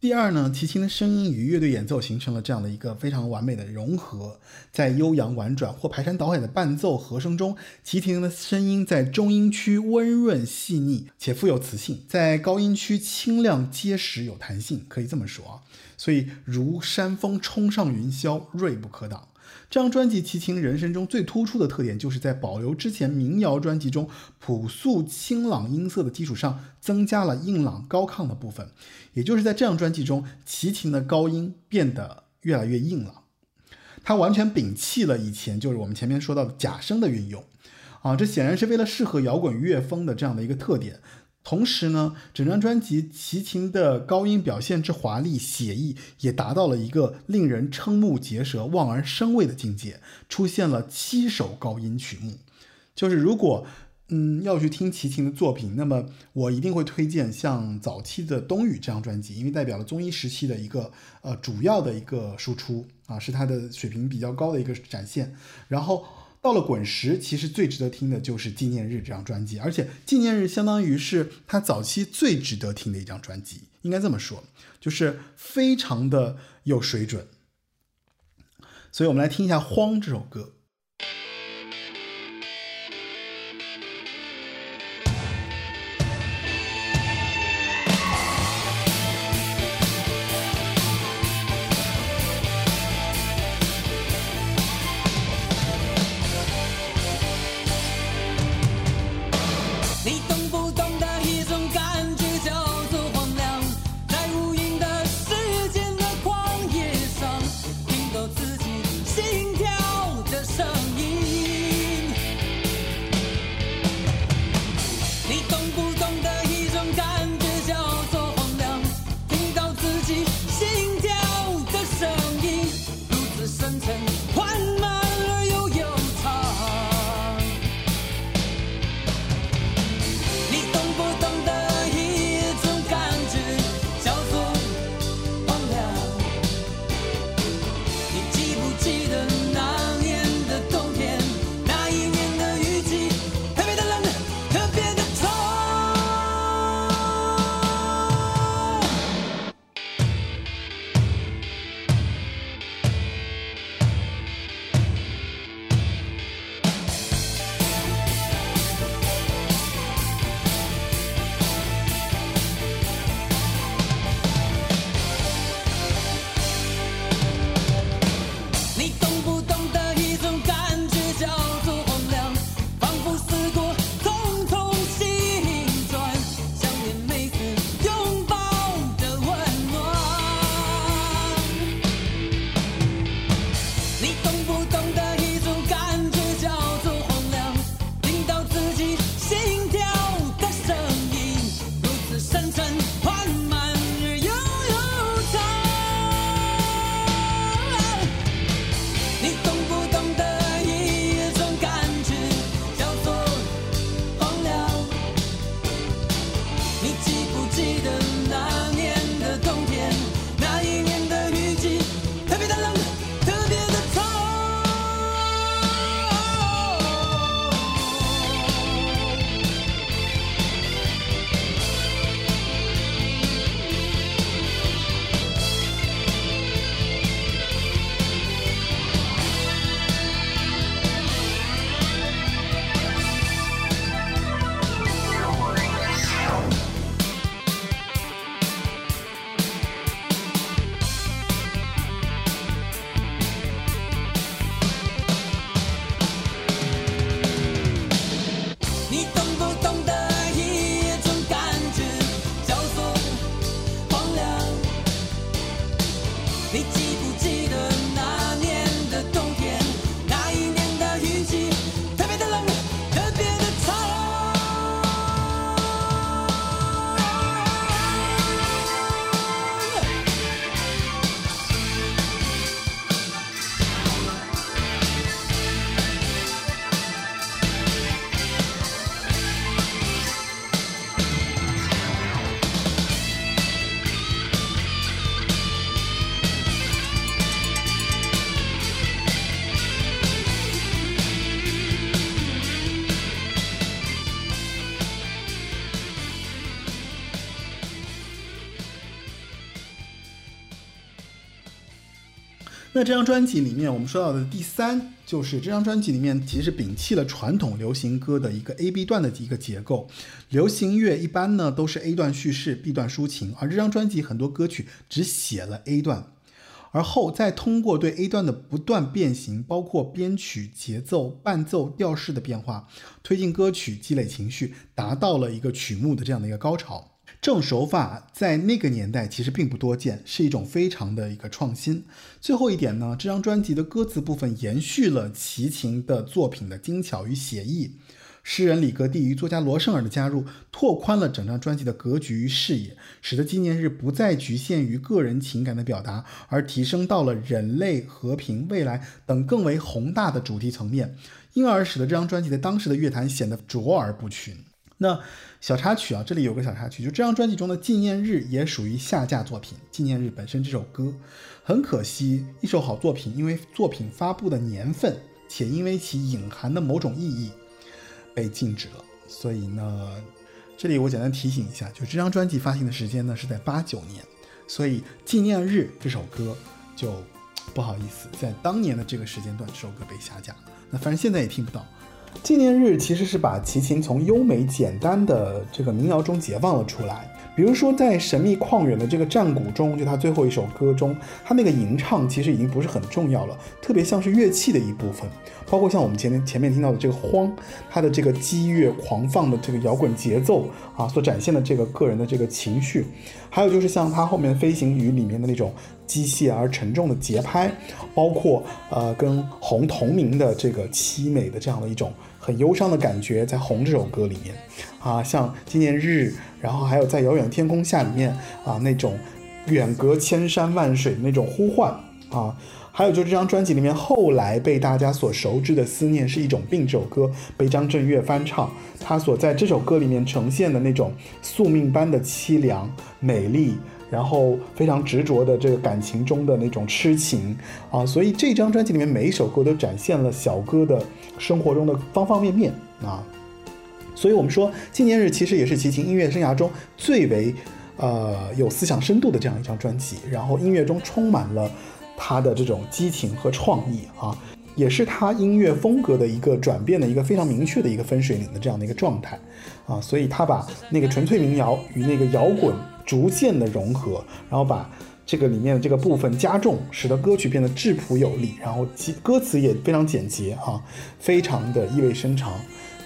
Speaker 2: 第二呢，齐秦的声音与乐队演奏形成了这样的一个非常完美的融合，在悠扬婉转或排山倒海的伴奏和声中，齐秦的声音在中音区温润细腻且富有磁性，在高音区清亮结实有弹性，可以这么说啊，所以如山峰冲上云霄，锐不可挡。这张专辑齐秦人生中最突出的特点，就是在保留之前民谣专辑中朴素清朗音色的基础上，增加了硬朗高亢的部分。也就是在这张专辑中，齐秦的高音变得越来越硬朗，他完全摒弃了以前就是我们前面说到的假声的运用，啊，这显然是为了适合摇滚乐风的这样的一个特点。同时呢，整张专辑齐秦的高音表现之华丽写意，也达到了一个令人瞠目结舌、望而生畏的境界。出现了七首高音曲目，就是如果嗯要去听齐秦的作品，那么我一定会推荐像早期的《冬雨》这张专辑，因为代表了中医时期的一个呃主要的一个输出啊，是他的水平比较高的一个展现。然后。到了滚石，其实最值得听的就是《纪念日》这张专辑，而且《纪念日》相当于是他早期最值得听的一张专辑，应该这么说，就是非常的有水准。所以我们来听一下《慌》这首歌。这张专辑里面，我们说到的第三，就是这张专辑里面其实摒弃了传统流行歌的一个 A B 段的一个结构。流行乐一般呢都是 A 段叙事，B 段抒情，而这张专辑很多歌曲只写了 A 段，而后再通过对 A 段的不断变形，包括编曲、节奏、伴奏、调式的变化，推进歌曲，积累情绪，达到了一个曲目的这样的一个高潮。这种手法在那个年代其实并不多见，是一种非常的一个创新。最后一点呢，这张专辑的歌词部分延续了齐秦的作品的精巧与写意，诗人李格弟与作家罗生尔的加入，拓宽了整张专辑的格局与视野，使得纪念日不再局限于个人情感的表达，而提升到了人类、和平、未来等更为宏大的主题层面，因而使得这张专辑在当时的乐坛显得卓而不群。那小插曲啊，这里有个小插曲，就这张专辑中的《纪念日》也属于下架作品。《纪念日》本身这首歌很可惜，一首好作品，因为作品发布的年份，且因为其隐含的某种意义，被禁止了。所以呢，这里我简单提醒一下，就这张专辑发行的时间呢是在八九年，所以《纪念日》这首歌就不好意思，在当年的这个时间段，这首歌被下架。那反正现在也听不到。纪念日其实是把齐秦从优美简单的这个民谣中解放了出来。比如说，在神秘旷远的这个战鼓中，就他最后一首歌中，他那个吟唱其实已经不是很重要了，特别像是乐器的一部分。包括像我们前面前面听到的这个荒，他的这个激越狂放的这个摇滚节奏啊，所展现的这个个人的这个情绪，还有就是像他后面飞行鱼里面的那种机械而沉重的节拍，包括呃跟红同名的这个凄美的这样的一种。很忧伤的感觉在《红》这首歌里面，啊，像纪念日，然后还有在遥远的天空下里面啊，那种远隔千山万水的那种呼唤啊，还有就这张专辑里面后来被大家所熟知的《思念是一种病》这首歌被张震岳翻唱，他所在这首歌里面呈现的那种宿命般的凄凉、美丽。然后非常执着的这个感情中的那种痴情啊，所以这张专辑里面每一首歌都展现了小哥的生活中的方方面面啊。所以我们说纪念日其实也是齐秦音乐生涯中最为呃有思想深度的这样一张专辑，然后音乐中充满了他的这种激情和创意啊，也是他音乐风格的一个转变的一个非常明确的一个分水岭的这样的一个状态啊，所以他把那个纯粹民谣与那个摇滚。逐渐的融合，然后把这个里面的这个部分加重，使得歌曲变得质朴有力，然后歌词也非常简洁啊，非常的意味深长，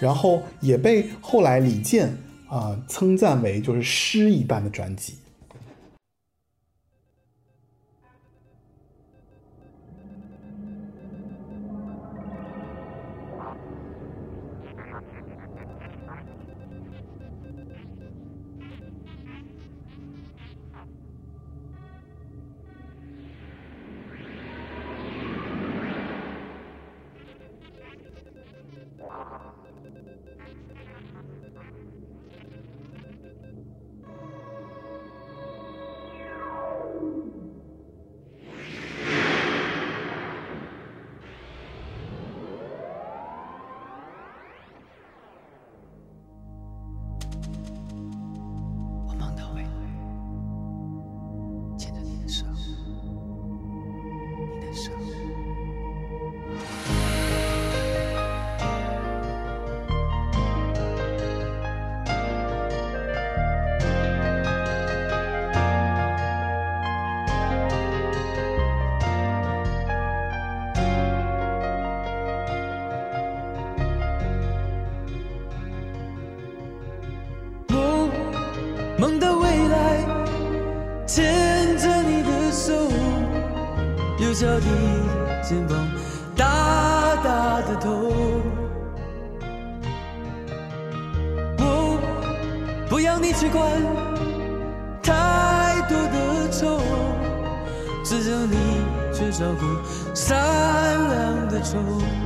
Speaker 2: 然后也被后来李健啊称赞为就是诗一般的专辑。
Speaker 1: 小小的肩膀，大大的头。我不要你去管太多的愁，只要你去照顾善良的虫。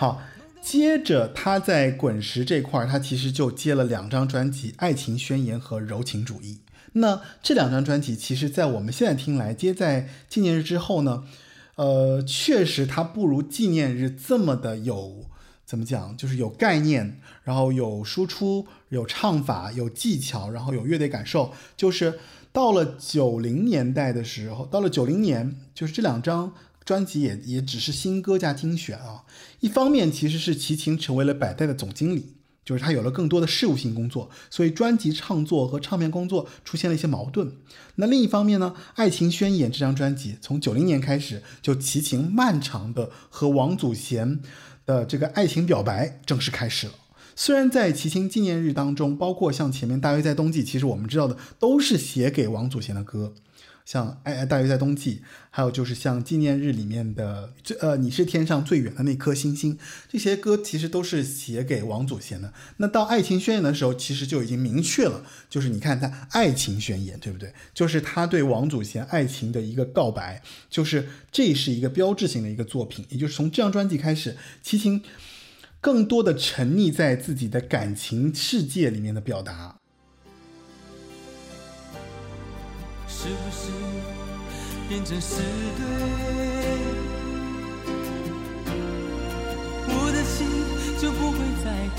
Speaker 2: 好，接着他在滚石这块儿，他其实就接了两张专辑《爱情宣言》和《柔情主义》。那这两张专辑，其实在我们现在听来，接在纪念日之后呢，呃，确实它不如纪念日这么的有怎么讲，就是有概念，然后有输出，有唱法，有技巧，然后有乐队感受。就是到了九零年代的时候，到了九零年，就是这两张。专辑也也只是新歌加精选啊。一方面其实是齐秦成为了百代的总经理，就是他有了更多的事务性工作，所以专辑创作和唱片工作出现了一些矛盾。那另一方面呢，《爱情宣言》这张专辑从九零年开始就齐秦漫长的和王祖贤的这个爱情表白正式开始了。虽然在齐秦纪念日当中，包括像前面《大约在冬季》，其实我们知道的都是写给王祖贤的歌。像《爱爱大约在冬季》，还有就是像纪念日里面的最呃，你是天上最远的那颗星星，这些歌其实都是写给王祖贤的。那到《爱情宣言》的时候，其实就已经明确了，就是你看他《爱情宣言》，对不对？就是他对王祖贤爱情的一个告白，就是这是一个标志性的一个作品。也就是从这张专辑开始，齐秦更多的沉溺在自己的感情世界里面的表达。
Speaker 1: 是不是变成是对？我的心就不会再痛。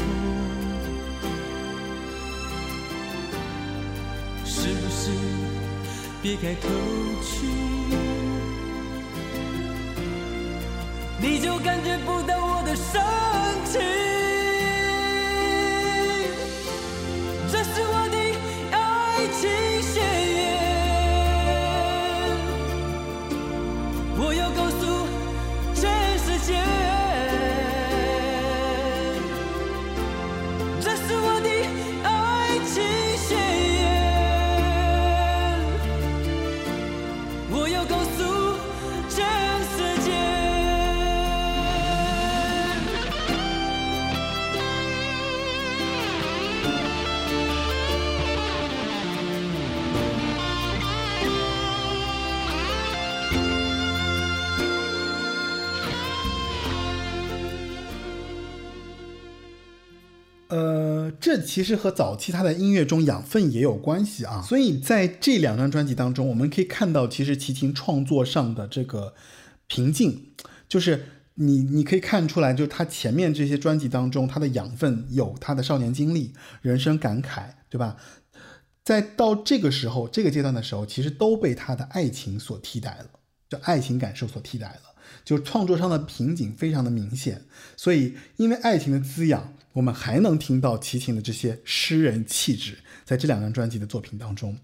Speaker 1: 是不是别开口去，你就感觉不到我的深情？
Speaker 2: 这其实和早期他的音乐中养分也有关系啊，所以在这两张专辑当中，我们可以看到，其实齐秦创作上的这个平静，就是你你可以看出来，就是他前面这些专辑当中，他的养分有他的少年经历、人生感慨，对吧？在到这个时候、这个阶段的时候，其实都被他的爱情所替代了，就爱情感受所替代了，就创作上的瓶颈非常的明显，所以因为爱情的滋养。我们还能听到齐秦的这些诗人气质，在这两张专辑的作品当中。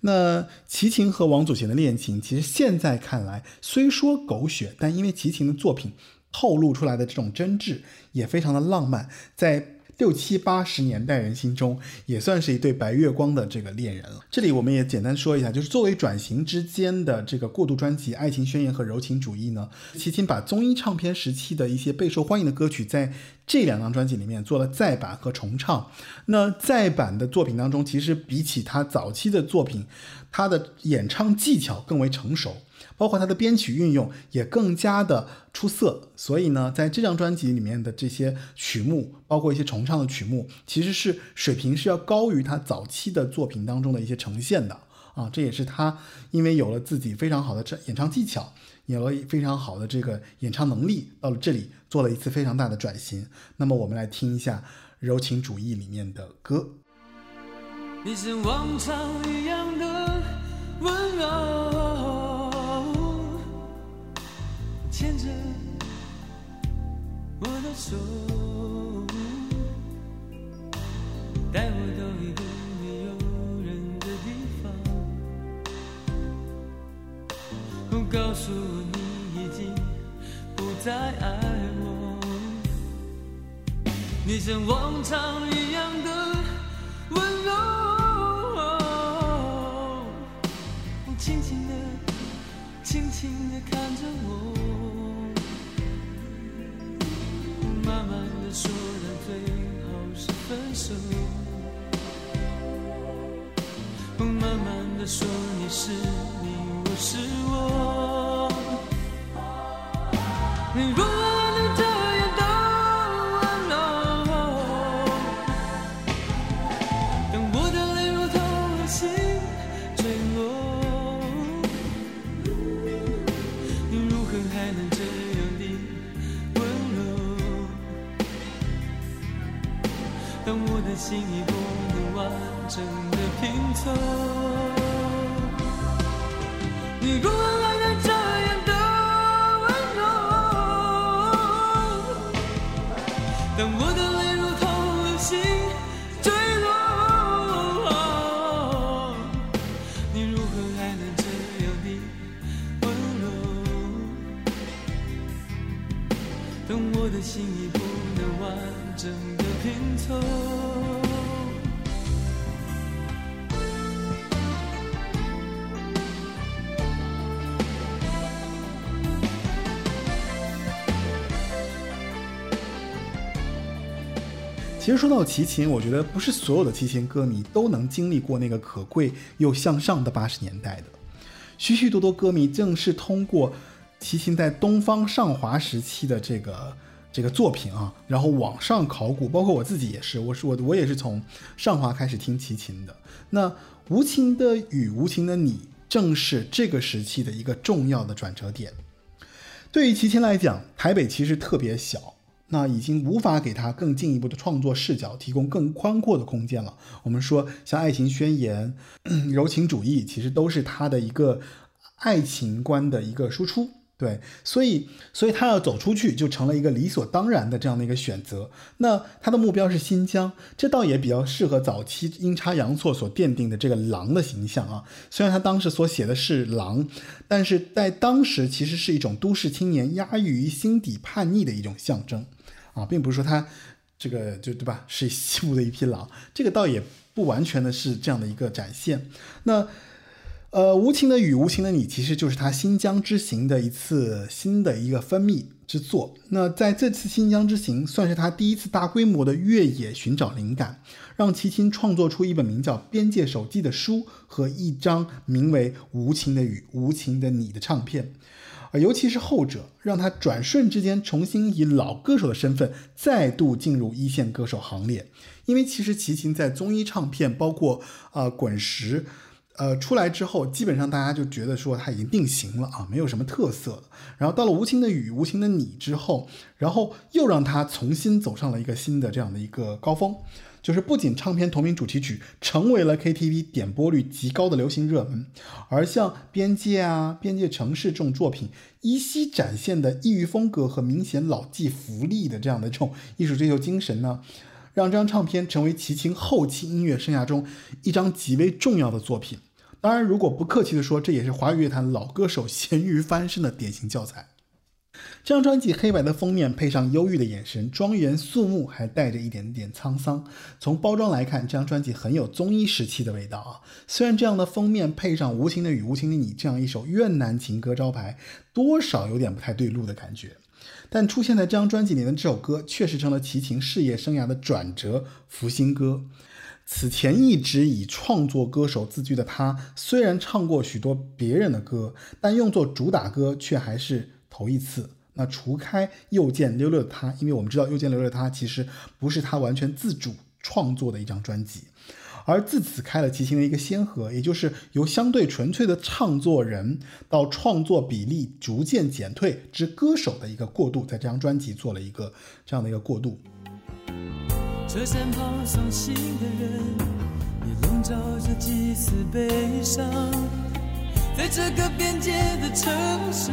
Speaker 2: 那齐秦和王祖贤的恋情，其实现在看来虽说狗血，但因为齐秦的作品透露出来的这种真挚，也非常的浪漫，在。六七八十年代人心中也算是一对白月光的这个恋人了。这里我们也简单说一下，就是作为转型之间的这个过渡专辑《爱情宣言》和《柔情主义》呢，齐秦把综艺唱片时期的一些备受欢迎的歌曲，在这两张专辑里面做了再版和重唱。那再版的作品当中，其实比起他早期的作品，他的演唱技巧更为成熟。包括他的编曲运用也更加的出色，所以呢，在这张专辑里面的这些曲目，包括一些重唱的曲目，其实是水平是要高于他早期的作品当中的一些呈现的啊。这也是他因为有了自己非常好的这演唱技巧，有了非常好的这个演唱能力，到了这里做了一次非常大的转型。那么我们来听一下《柔情主义》里面的歌。
Speaker 1: 你像往常一样的温柔，牵着我的手，带我到一个没有人的地方，告诉我你已经不再爱我。你像往常一样的温柔。轻轻地，轻轻地看着我，慢慢的说到最后是分手，慢慢的说你是你，我是我。你如心已不能完整的拼凑，你如何还能这样的温柔？当我的泪如同流星坠落，你如何还能这样的温柔？当我的心已不能完整的拼凑。
Speaker 2: 其实说到齐秦，我觉得不是所有的齐秦歌迷都能经历过那个可贵又向上的八十年代的。许许多多歌迷正是通过齐秦在东方上华时期的这个这个作品啊，然后往上考古，包括我自己也是，我是我我也是从上华开始听齐秦的。那无情的雨，无情的你，正是这个时期的一个重要的转折点。对于齐秦来讲，台北其实特别小。那已经无法给他更进一步的创作视角提供更宽阔的空间了。我们说，像《爱情宣言》《柔情主义》，其实都是他的一个爱情观的一个输出。对，所以，所以他要走出去，就成了一个理所当然的这样的一个选择。那他的目标是新疆，这倒也比较适合早期阴差阳错所奠定的这个狼的形象啊。虽然他当时所写的是狼，但是在当时其实是一种都市青年压抑于心底叛逆的一种象征。啊，并不是说他这个就对吧，是西部的一匹狼，这个倒也不完全的是这样的一个展现。那呃，无情的雨，无情的你，其实就是他新疆之行的一次新的一个分泌之作。那在这次新疆之行，算是他第一次大规模的越野寻找灵感，让齐秦创作出一本名叫《边界手记》的书和一张名为《无情的雨，无情的你》的唱片。而尤其是后者，让他转瞬之间重新以老歌手的身份再度进入一线歌手行列。因为其实齐秦在综艺唱片，包括呃滚石，呃出来之后，基本上大家就觉得说他已经定型了啊，没有什么特色了。然后到了《无情的雨，无情的你》之后，然后又让他重新走上了一个新的这样的一个高峰。就是不仅唱片同名主题曲成为了 KTV 点播率极高的流行热门，而像《边界》啊、《边界城市》这种作品，依稀展现的异域风格和明显老骥伏枥的这样的这种艺术追求精神呢，让这张唱片成为齐秦后期音乐生涯中一张极为重要的作品。当然，如果不客气的说，这也是华语乐坛老歌手咸鱼翻身的典型教材。这张专辑黑白的封面配上忧郁的眼神，庄严肃穆，还带着一点点沧桑。从包装来看，这张专辑很有综艺时期的味道啊。虽然这样的封面配上《无情的雨，无情的你》这样一首越南情歌招牌，多少有点不太对路的感觉。但出现在这张专辑里的这首歌，确实成了齐秦事业生涯的转折福星歌。此前一直以创作歌手自居的他，虽然唱过许多别人的歌，但用作主打歌却还是头一次。那除开《又见溜溜的他》，因为我们知道《又见溜溜的他》其实不是他完全自主创作的一张专辑，而自此开了齐秦的一个先河，也就是由相对纯粹的唱作人到创作比例逐渐减退之歌手的一个过渡，在这张专辑做了一个这样的一个过渡。
Speaker 1: 车站旁送行的人，也笼罩着几丝悲伤。在这个边界的城市，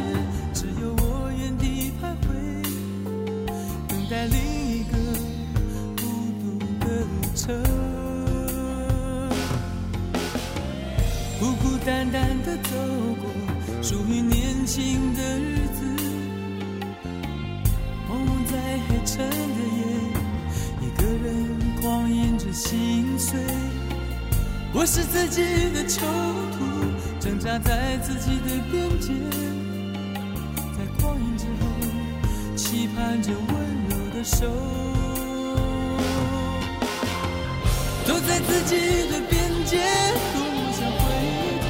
Speaker 1: 只有我原地徘徊，等待另一个孤独的旅程。孤孤单单的走过属于年轻的日子，朦胧在黑沉的夜，心碎。我是自己的囚徒，挣扎在自己的边界，在狂饮之后，期盼着温柔的手。走在自己的边界，多么想回头。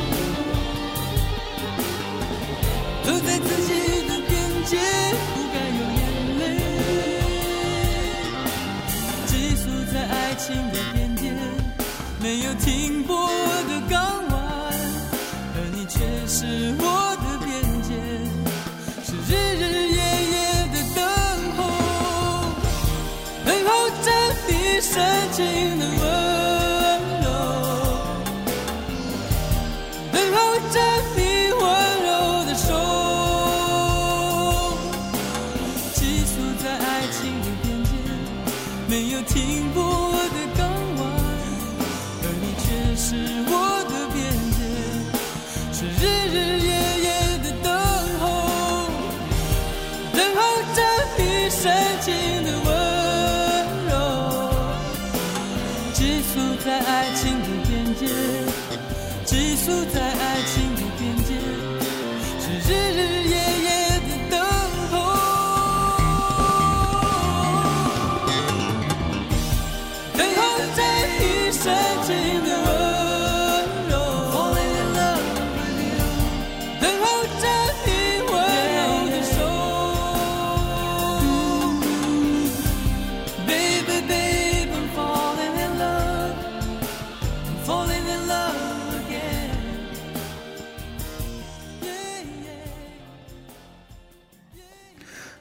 Speaker 1: 走在自己的边界，心的边界，没有停泊的港湾，而你却是我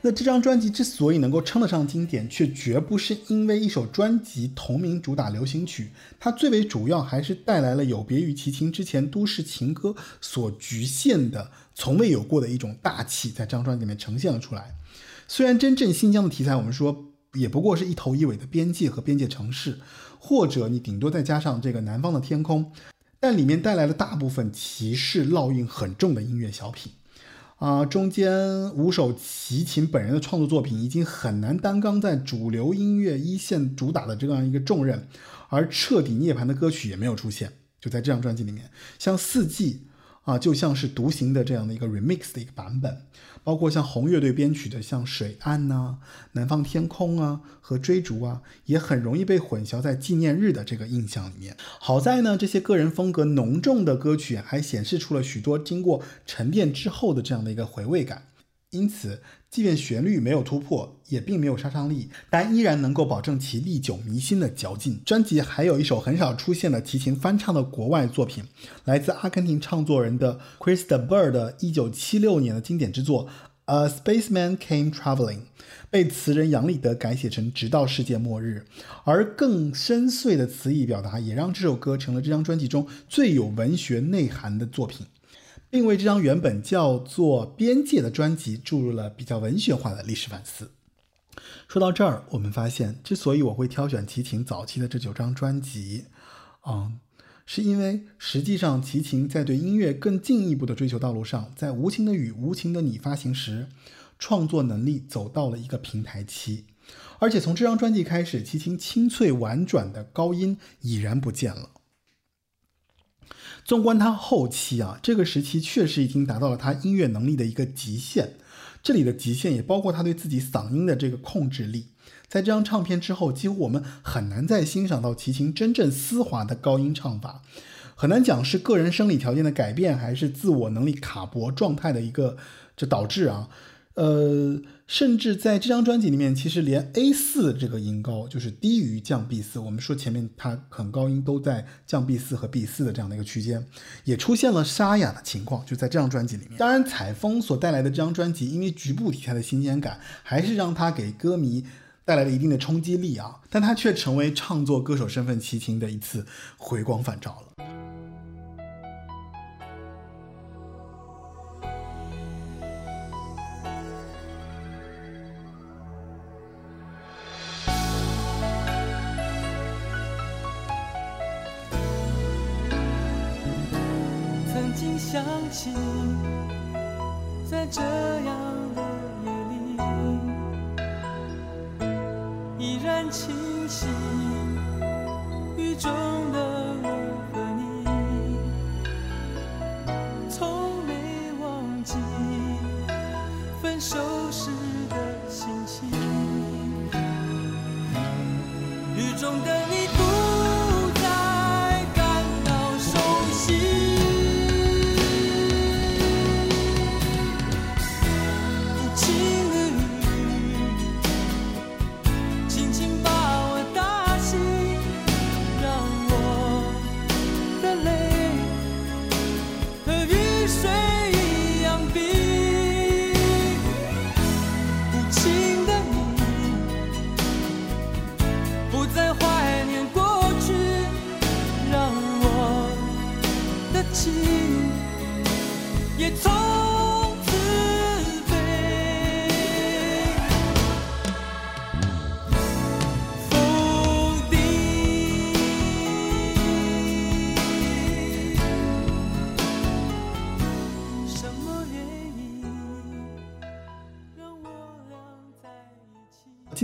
Speaker 2: 那这张专辑之所以能够称得上经典，却绝不是因为一首专辑同名主打流行曲，它最为主要还是带来了有别于齐秦之前都市情歌所局限的、从未有过的一种大气，在这张专辑里面呈现了出来。虽然真正新疆的题材，我们说也不过是一头一尾的边界和边界城市，或者你顶多再加上这个南方的天空，但里面带来了大部分歧视烙印很重的音乐小品。啊，中间五首齐秦本人的创作作品已经很难担纲在主流音乐一线主打的这样一个重任，而彻底涅槃的歌曲也没有出现。就在这张专辑里面，像《四季》啊，就像是独行的这样的一个 remix 的一个版本，包括像红乐队编曲的像《水岸》呐、《南方天空》啊和《追逐》啊，也很容易被混淆在纪念日的这个印象里面。好在呢，这些个人风格浓重的歌曲还显示出了许多经过沉淀之后的这样的一个回味感。因此，即便旋律没有突破，也并没有杀伤力，但依然能够保证其历久弥新的嚼劲。专辑还有一首很少出现的提琴翻唱的国外作品，来自阿根廷唱作人的 Chris de Bur 的1976年的经典之作《A Spaceman Came Traveling》，被词人杨立德改写成“直到世界末日”，而更深邃的词意表达，也让这首歌成了这张专辑中最有文学内涵的作品。并为这张原本叫做《边界》的专辑注入了比较文学化的历史反思。说到这儿，我们发现，之所以我会挑选齐秦早期的这九张专辑，嗯，是因为实际上齐秦在对音乐更进一步的追求道路上，在《无情的雨，无情的你》发行时，创作能力走到了一个平台期，而且从这张专辑开始，齐秦清脆婉转的高音已然不见了。纵观他后期啊，这个时期确实已经达到了他音乐能力的一个极限。这里的极限也包括他对自己嗓音的这个控制力。在这张唱片之后，几乎我们很难再欣赏到齐秦真正丝滑的高音唱法。很难讲是个人生理条件的改变，还是自我能力卡脖状态的一个这导致啊。呃，甚至在这张专辑里面，其实连 A 四这个音高就是低于降 B 四，我们说前面它很高音都在降 B 四和 B 四的这样的一个区间，也出现了沙哑的情况，就在这张专辑里面。当然，采风所带来的这张专辑，因为局部题材的新鲜感，还是让它给歌迷带来了一定的冲击力啊，但它却成为唱作歌手身份齐秦的一次回光返照了。
Speaker 1: 在这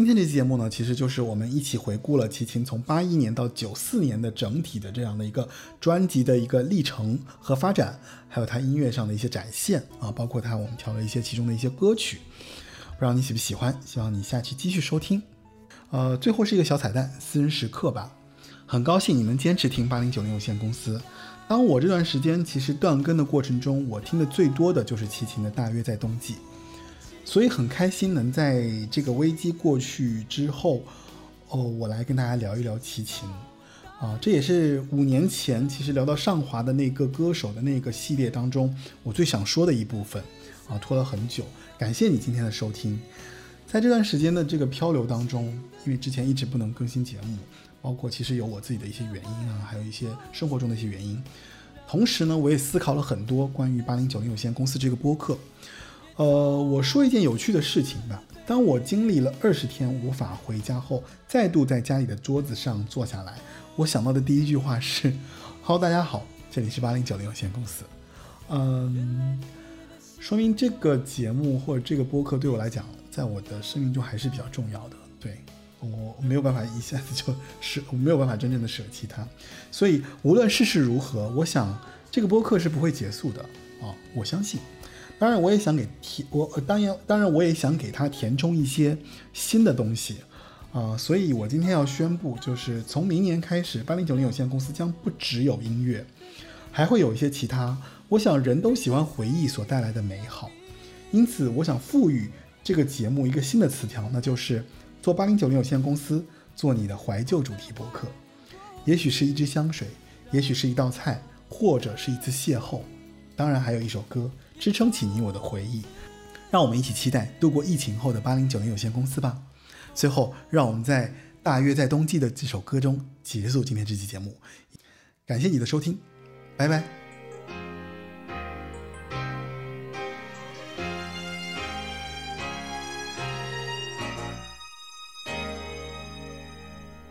Speaker 2: 天这期节目呢，其实就是我们一起回顾了齐秦从八一年到九四年的整体的这样的一个专辑的一个历程和发展，还有他音乐上的一些展现啊，包括他我们挑了一些其中的一些歌曲，不知道你喜不喜欢，希望你下期继续收听。呃，最后是一个小彩蛋，私人时刻吧。很高兴你能坚持听八零九零有限公司。当我这段时间其实断更的过程中，我听的最多的就是齐秦的《大约在冬季》。所以很开心能在这个危机过去之后，哦，我来跟大家聊一聊齐秦，啊，这也是五年前其实聊到上华的那个歌手的那个系列当中，我最想说的一部分，啊，拖了很久，感谢你今天的收听。在这段时间的这个漂流当中，因为之前一直不能更新节目，包括其实有我自己的一些原因啊，还有一些生活中的一些原因。同时呢，我也思考了很多关于八零九零有限公司这个播客。呃，我说一件有趣的事情吧。当我经历了二十天无法回家后，再度在家里的桌子上坐下来，我想到的第一句话是：“Hello，大家好，这里是八零九零有限公司。”嗯，说明这个节目或者这个播客对我来讲，在我的生命中还是比较重要的。对我我没有办法一下子就舍，我没有办法真正的舍弃它。所以无论世事如何，我想这个播客是不会结束的啊，我相信。当然，我也想给填我，当然当然我也想给它填充一些新的东西，啊、所以我今天要宣布，就是从明年开始，八零九零有限公司将不只有音乐，还会有一些其他。我想人都喜欢回忆所带来的美好，因此我想赋予这个节目一个新的词条，那就是做八零九零有限公司，做你的怀旧主题博客。也许是一支香水，也许是一道菜，或者是一次邂逅，当然还有一首歌支撑起你我的回忆。让我们一起期待度过疫情后的八零九零有限公司吧。最后，让我们在大约在冬季的这首歌中结束今天这期节目。感谢你的收听，拜拜。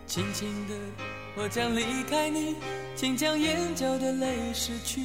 Speaker 1: 轻轻的，我将离开你，请将眼角的泪拭去。